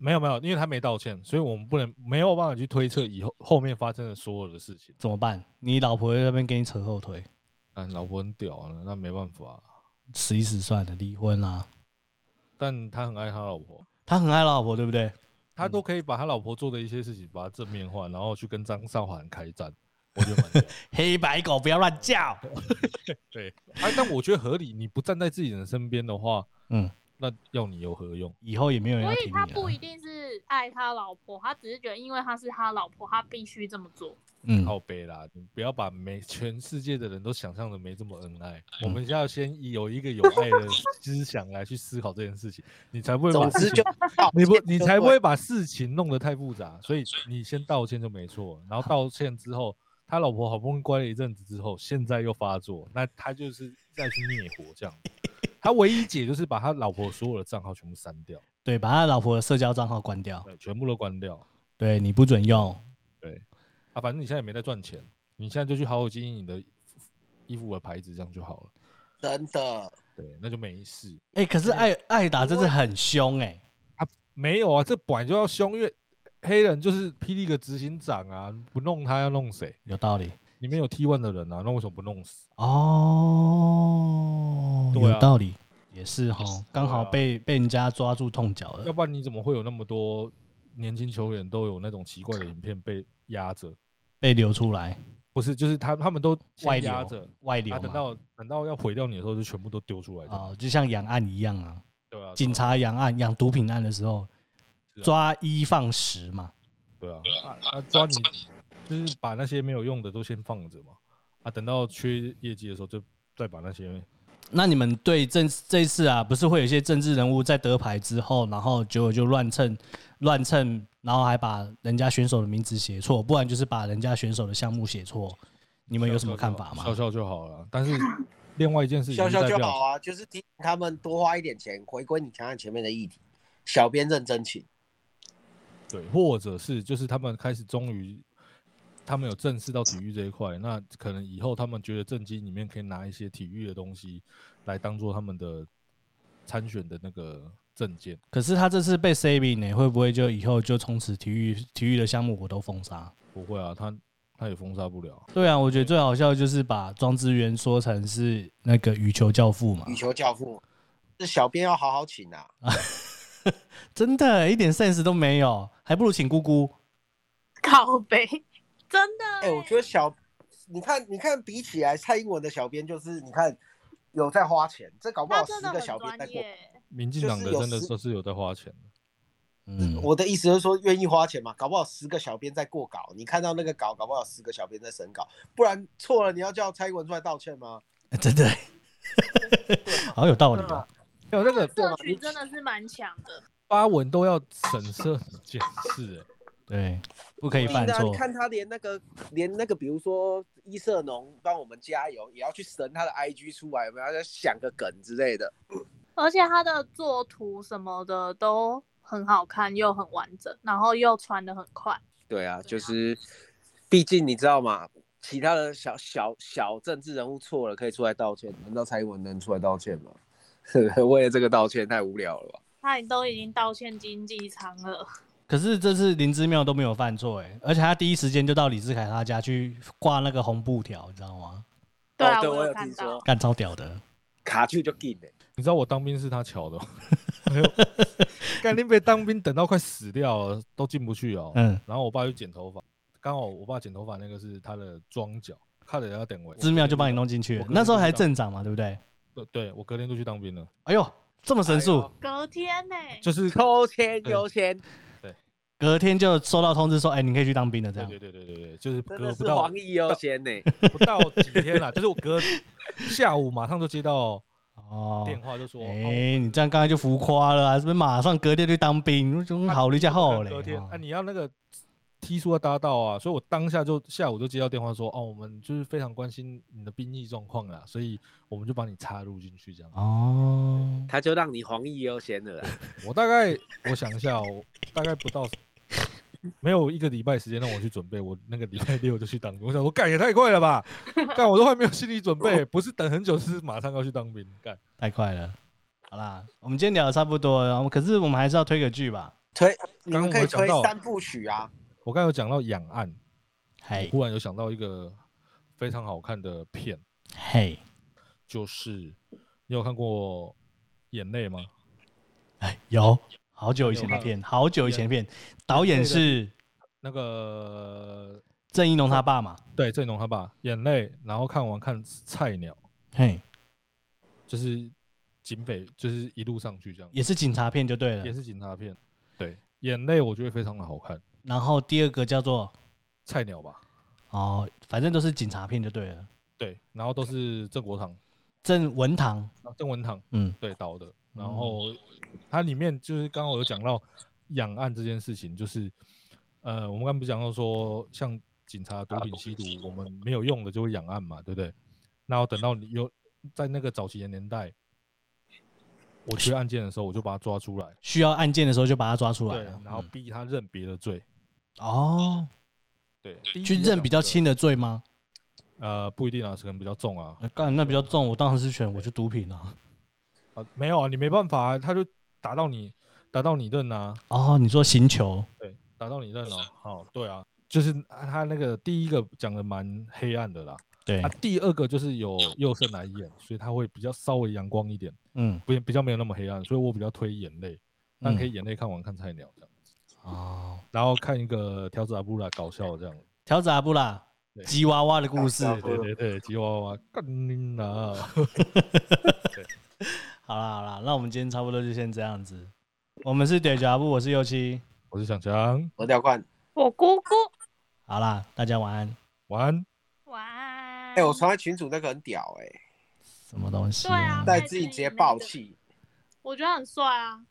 没有没有，因为他没道歉，所以我们不能没有办法去推测以后后面发生的所有的事情。怎么办？你老婆在那边给你扯后腿？嗯，老婆很屌啊，那没办法，死一死算了，离婚啦。但他很爱他老婆，他很爱老婆，对不对？他都可以把他老婆做的一些事情，把它正面化，然后去跟张韶涵开战。我觉得 黑白狗不要乱叫。对，哎，但我觉得合理。你不站在自己人身边的话，嗯。那要你有何用？以后也没有人要。所以他不一定是爱他老婆，他只是觉得因为他是他老婆，他必须这么做。嗯，好悲啦，你不要把没全世界的人都想象的没这么恩爱。嗯、我们要先有一个有爱的思想来去思考这件事情，你才不会把事情，你不你才不会把事情弄得太复杂。所以你先道歉就没错，然后道歉之后，他老婆好不容易乖了一阵子之后，现在又发作，那他就是再去灭火这样。他唯一解就是把他老婆所有的账号全部删掉，对，把他老婆的社交账号关掉，对，全部都关掉，对，你不准用，对，啊，反正你现在也没在赚钱，你现在就去好好经营你的衣服的牌子，这样就好了，真的，对，那就没事。哎、欸，可是艾艾达真是很凶哎、欸，啊，没有啊，这本来就要凶，因为黑人就是霹雳的执行长啊，不弄他要弄谁？有道理。里面有 T1 的人啊，那为什么不弄死？哦，有道理，也是哈，刚好被被人家抓住痛脚了。要不然你怎么会有那么多年轻球员都有那种奇怪的影片被压着、被流出来？不是，就是他他们都外压着、外流，等到等到要毁掉你的时候，就全部都丢出来。哦，就像养案一样啊，对啊，警察养案、养毒品案的时候，抓一放十嘛。对啊，啊抓你。就是把那些没有用的都先放着嘛，啊，等到缺业绩的时候就再把那些。那你们对这这一次啊，不是会有一些政治人物在得牌之后，然后结果就乱蹭乱蹭，然后还把人家选手的名字写错，不然就是把人家选手的项目写错。你们有什么看法吗？笑笑就好了，但是 另外一件事情，笑笑就好啊，就是提醒他们多花一点钱，回归你看看前面的议题，小编认真请。对，或者是就是他们开始终于。他们有正视到体育这一块，那可能以后他们觉得政经里面可以拿一些体育的东西来当做他们的参选的那个证件。可是他这次被 saving 呢，会不会就以后就从此体育体育的项目我都封杀？不会啊，他他也封杀不了。对啊，我觉得最好笑的就是把庄之源说成是那个羽球教父嘛。羽球教父，这小编要好好请啊！真的，一点 sense 都没有，还不如请姑姑。靠北。真的哎、欸，我觉得小，你看，你看，比起来，蔡英文的小编就是，你看有在花钱，这搞不好十个小编在过。民进党的真的都是有在花钱。嗯，我的意思就是说，愿意花钱嘛，搞不好十个小编在过稿，你看到那个稿，搞不好十个小编在审稿，不然错了，你要叫蔡英文出来道歉吗？欸、真的，好有道理啊！有那个社群真的是蛮强的，发文都要审慎检视，哎，对。不可以犯错。你看他连那个连那个，比如说一色农帮我们加油，也要去神他的 IG 出来，有没有要想个梗之类的？而且他的作图什么的都很好看，又很完整，然后又传的很快。对啊，就是，毕竟你知道吗？其他的小小小政治人物错了可以出来道歉，难道蔡英文能出来道歉吗？为了这个道歉太无聊了吧？他都已经道歉经济舱了。可是这次林之妙都没有犯错哎，而且他第一时间就到李志凯他家去挂那个红布条，你知道吗？对啊，对我有听说，干超屌的，卡住就进的。你知道我当兵是他巧的，干你被当兵等到快死掉了都进不去哦。嗯，然后我爸去剪头发，刚好我爸剪头发那个是他的庄脚，看着要等位，之妙就帮你弄进去了。那时候还镇长嘛，对不对？对，对我隔天就去当兵了。哎呦，这么神速！隔天呢？就是抽签优先。对，隔天就收到通知说，哎，你可以去当兵了。这样。对对对对对，就是隔不到黄奕优先呢，不到 几天了，就是我隔下午马上就接到。哦，电话就说，哎、欸，你这样刚才就浮夸了啊！是不是马上隔天去当兵？好了一下后嘞。隔天，哎、啊，你要那个梯数要搭到啊，所以我当下就下午就接到电话说，哦，我们就是非常关心你的兵役状况啊，所以我们就把你插入进去这样。哦，他就让你黄奕优先了。我大概我想一下，我大概不到。没有一个礼拜时间让我去准备，我那个礼拜六就去当兵。我想说，干也太快了吧！干我都还没有心理准备，不是等很久，是马上要去当兵。干太快了。好啦，我们今天聊的差不多，然后可是我们还是要推个剧吧。推，你们可以推三部曲啊。我刚刚有讲到养案，嘿，忽然有想到一个非常好看的片，嘿，就是你有看过《眼泪》吗？哎，有。好久以前的片，好久以前的片，导演是那个郑一农他爸嘛？对，郑一农他爸。眼泪，然后看完看菜鸟，嘿，就是警匪，就是一路上去这样，也是警察片就对了，也是警察片。对，眼泪我觉得非常的好看。然后第二个叫做菜鸟吧，哦，反正都是警察片就对了。对，然后都是郑国堂、郑文堂、郑文堂，嗯，对导的。然后它里面就是刚刚我有讲到养案这件事情，就是呃，我们刚刚不是讲到说，像警察毒品吸毒，我们没有用的就会养案嘛，对不对？然后等到你有在那个早期的年代，我缺案件的时候，我就把他抓出来；需要案件的时候就把他抓出来，对，然后逼他认别的罪。哦，对，去认比较轻的罪吗？呃，不一定啊，可能比较重啊。干那比较重，我当然是选我就毒品啊。没有啊，你没办法啊，他就打到你，打到你认啊。哦，你说行球？对，打到你认哦。好，对啊，就是他那个第一个讲的蛮黑暗的啦。对啊，第二个就是有祐胜来演，所以他会比较稍微阳光一点。嗯，不比较没有那么黑暗，所以我比较推眼泪。但可以眼泪看完看菜鸟这样子。哦，然后看一个条子阿布拉搞笑这样。条子阿布拉，吉娃娃的故事。对对对，吉娃娃干你哪？好啦好啦，那我们今天差不多就先这样子。我们是点脚步，我是右七，我是小强，我掉冠，我姑姑。好啦，大家晚安，晚安，晚安。哎、欸，我传在群主那个很屌哎、欸，什么东西？对啊，带自己直接爆气，我觉得很帅啊。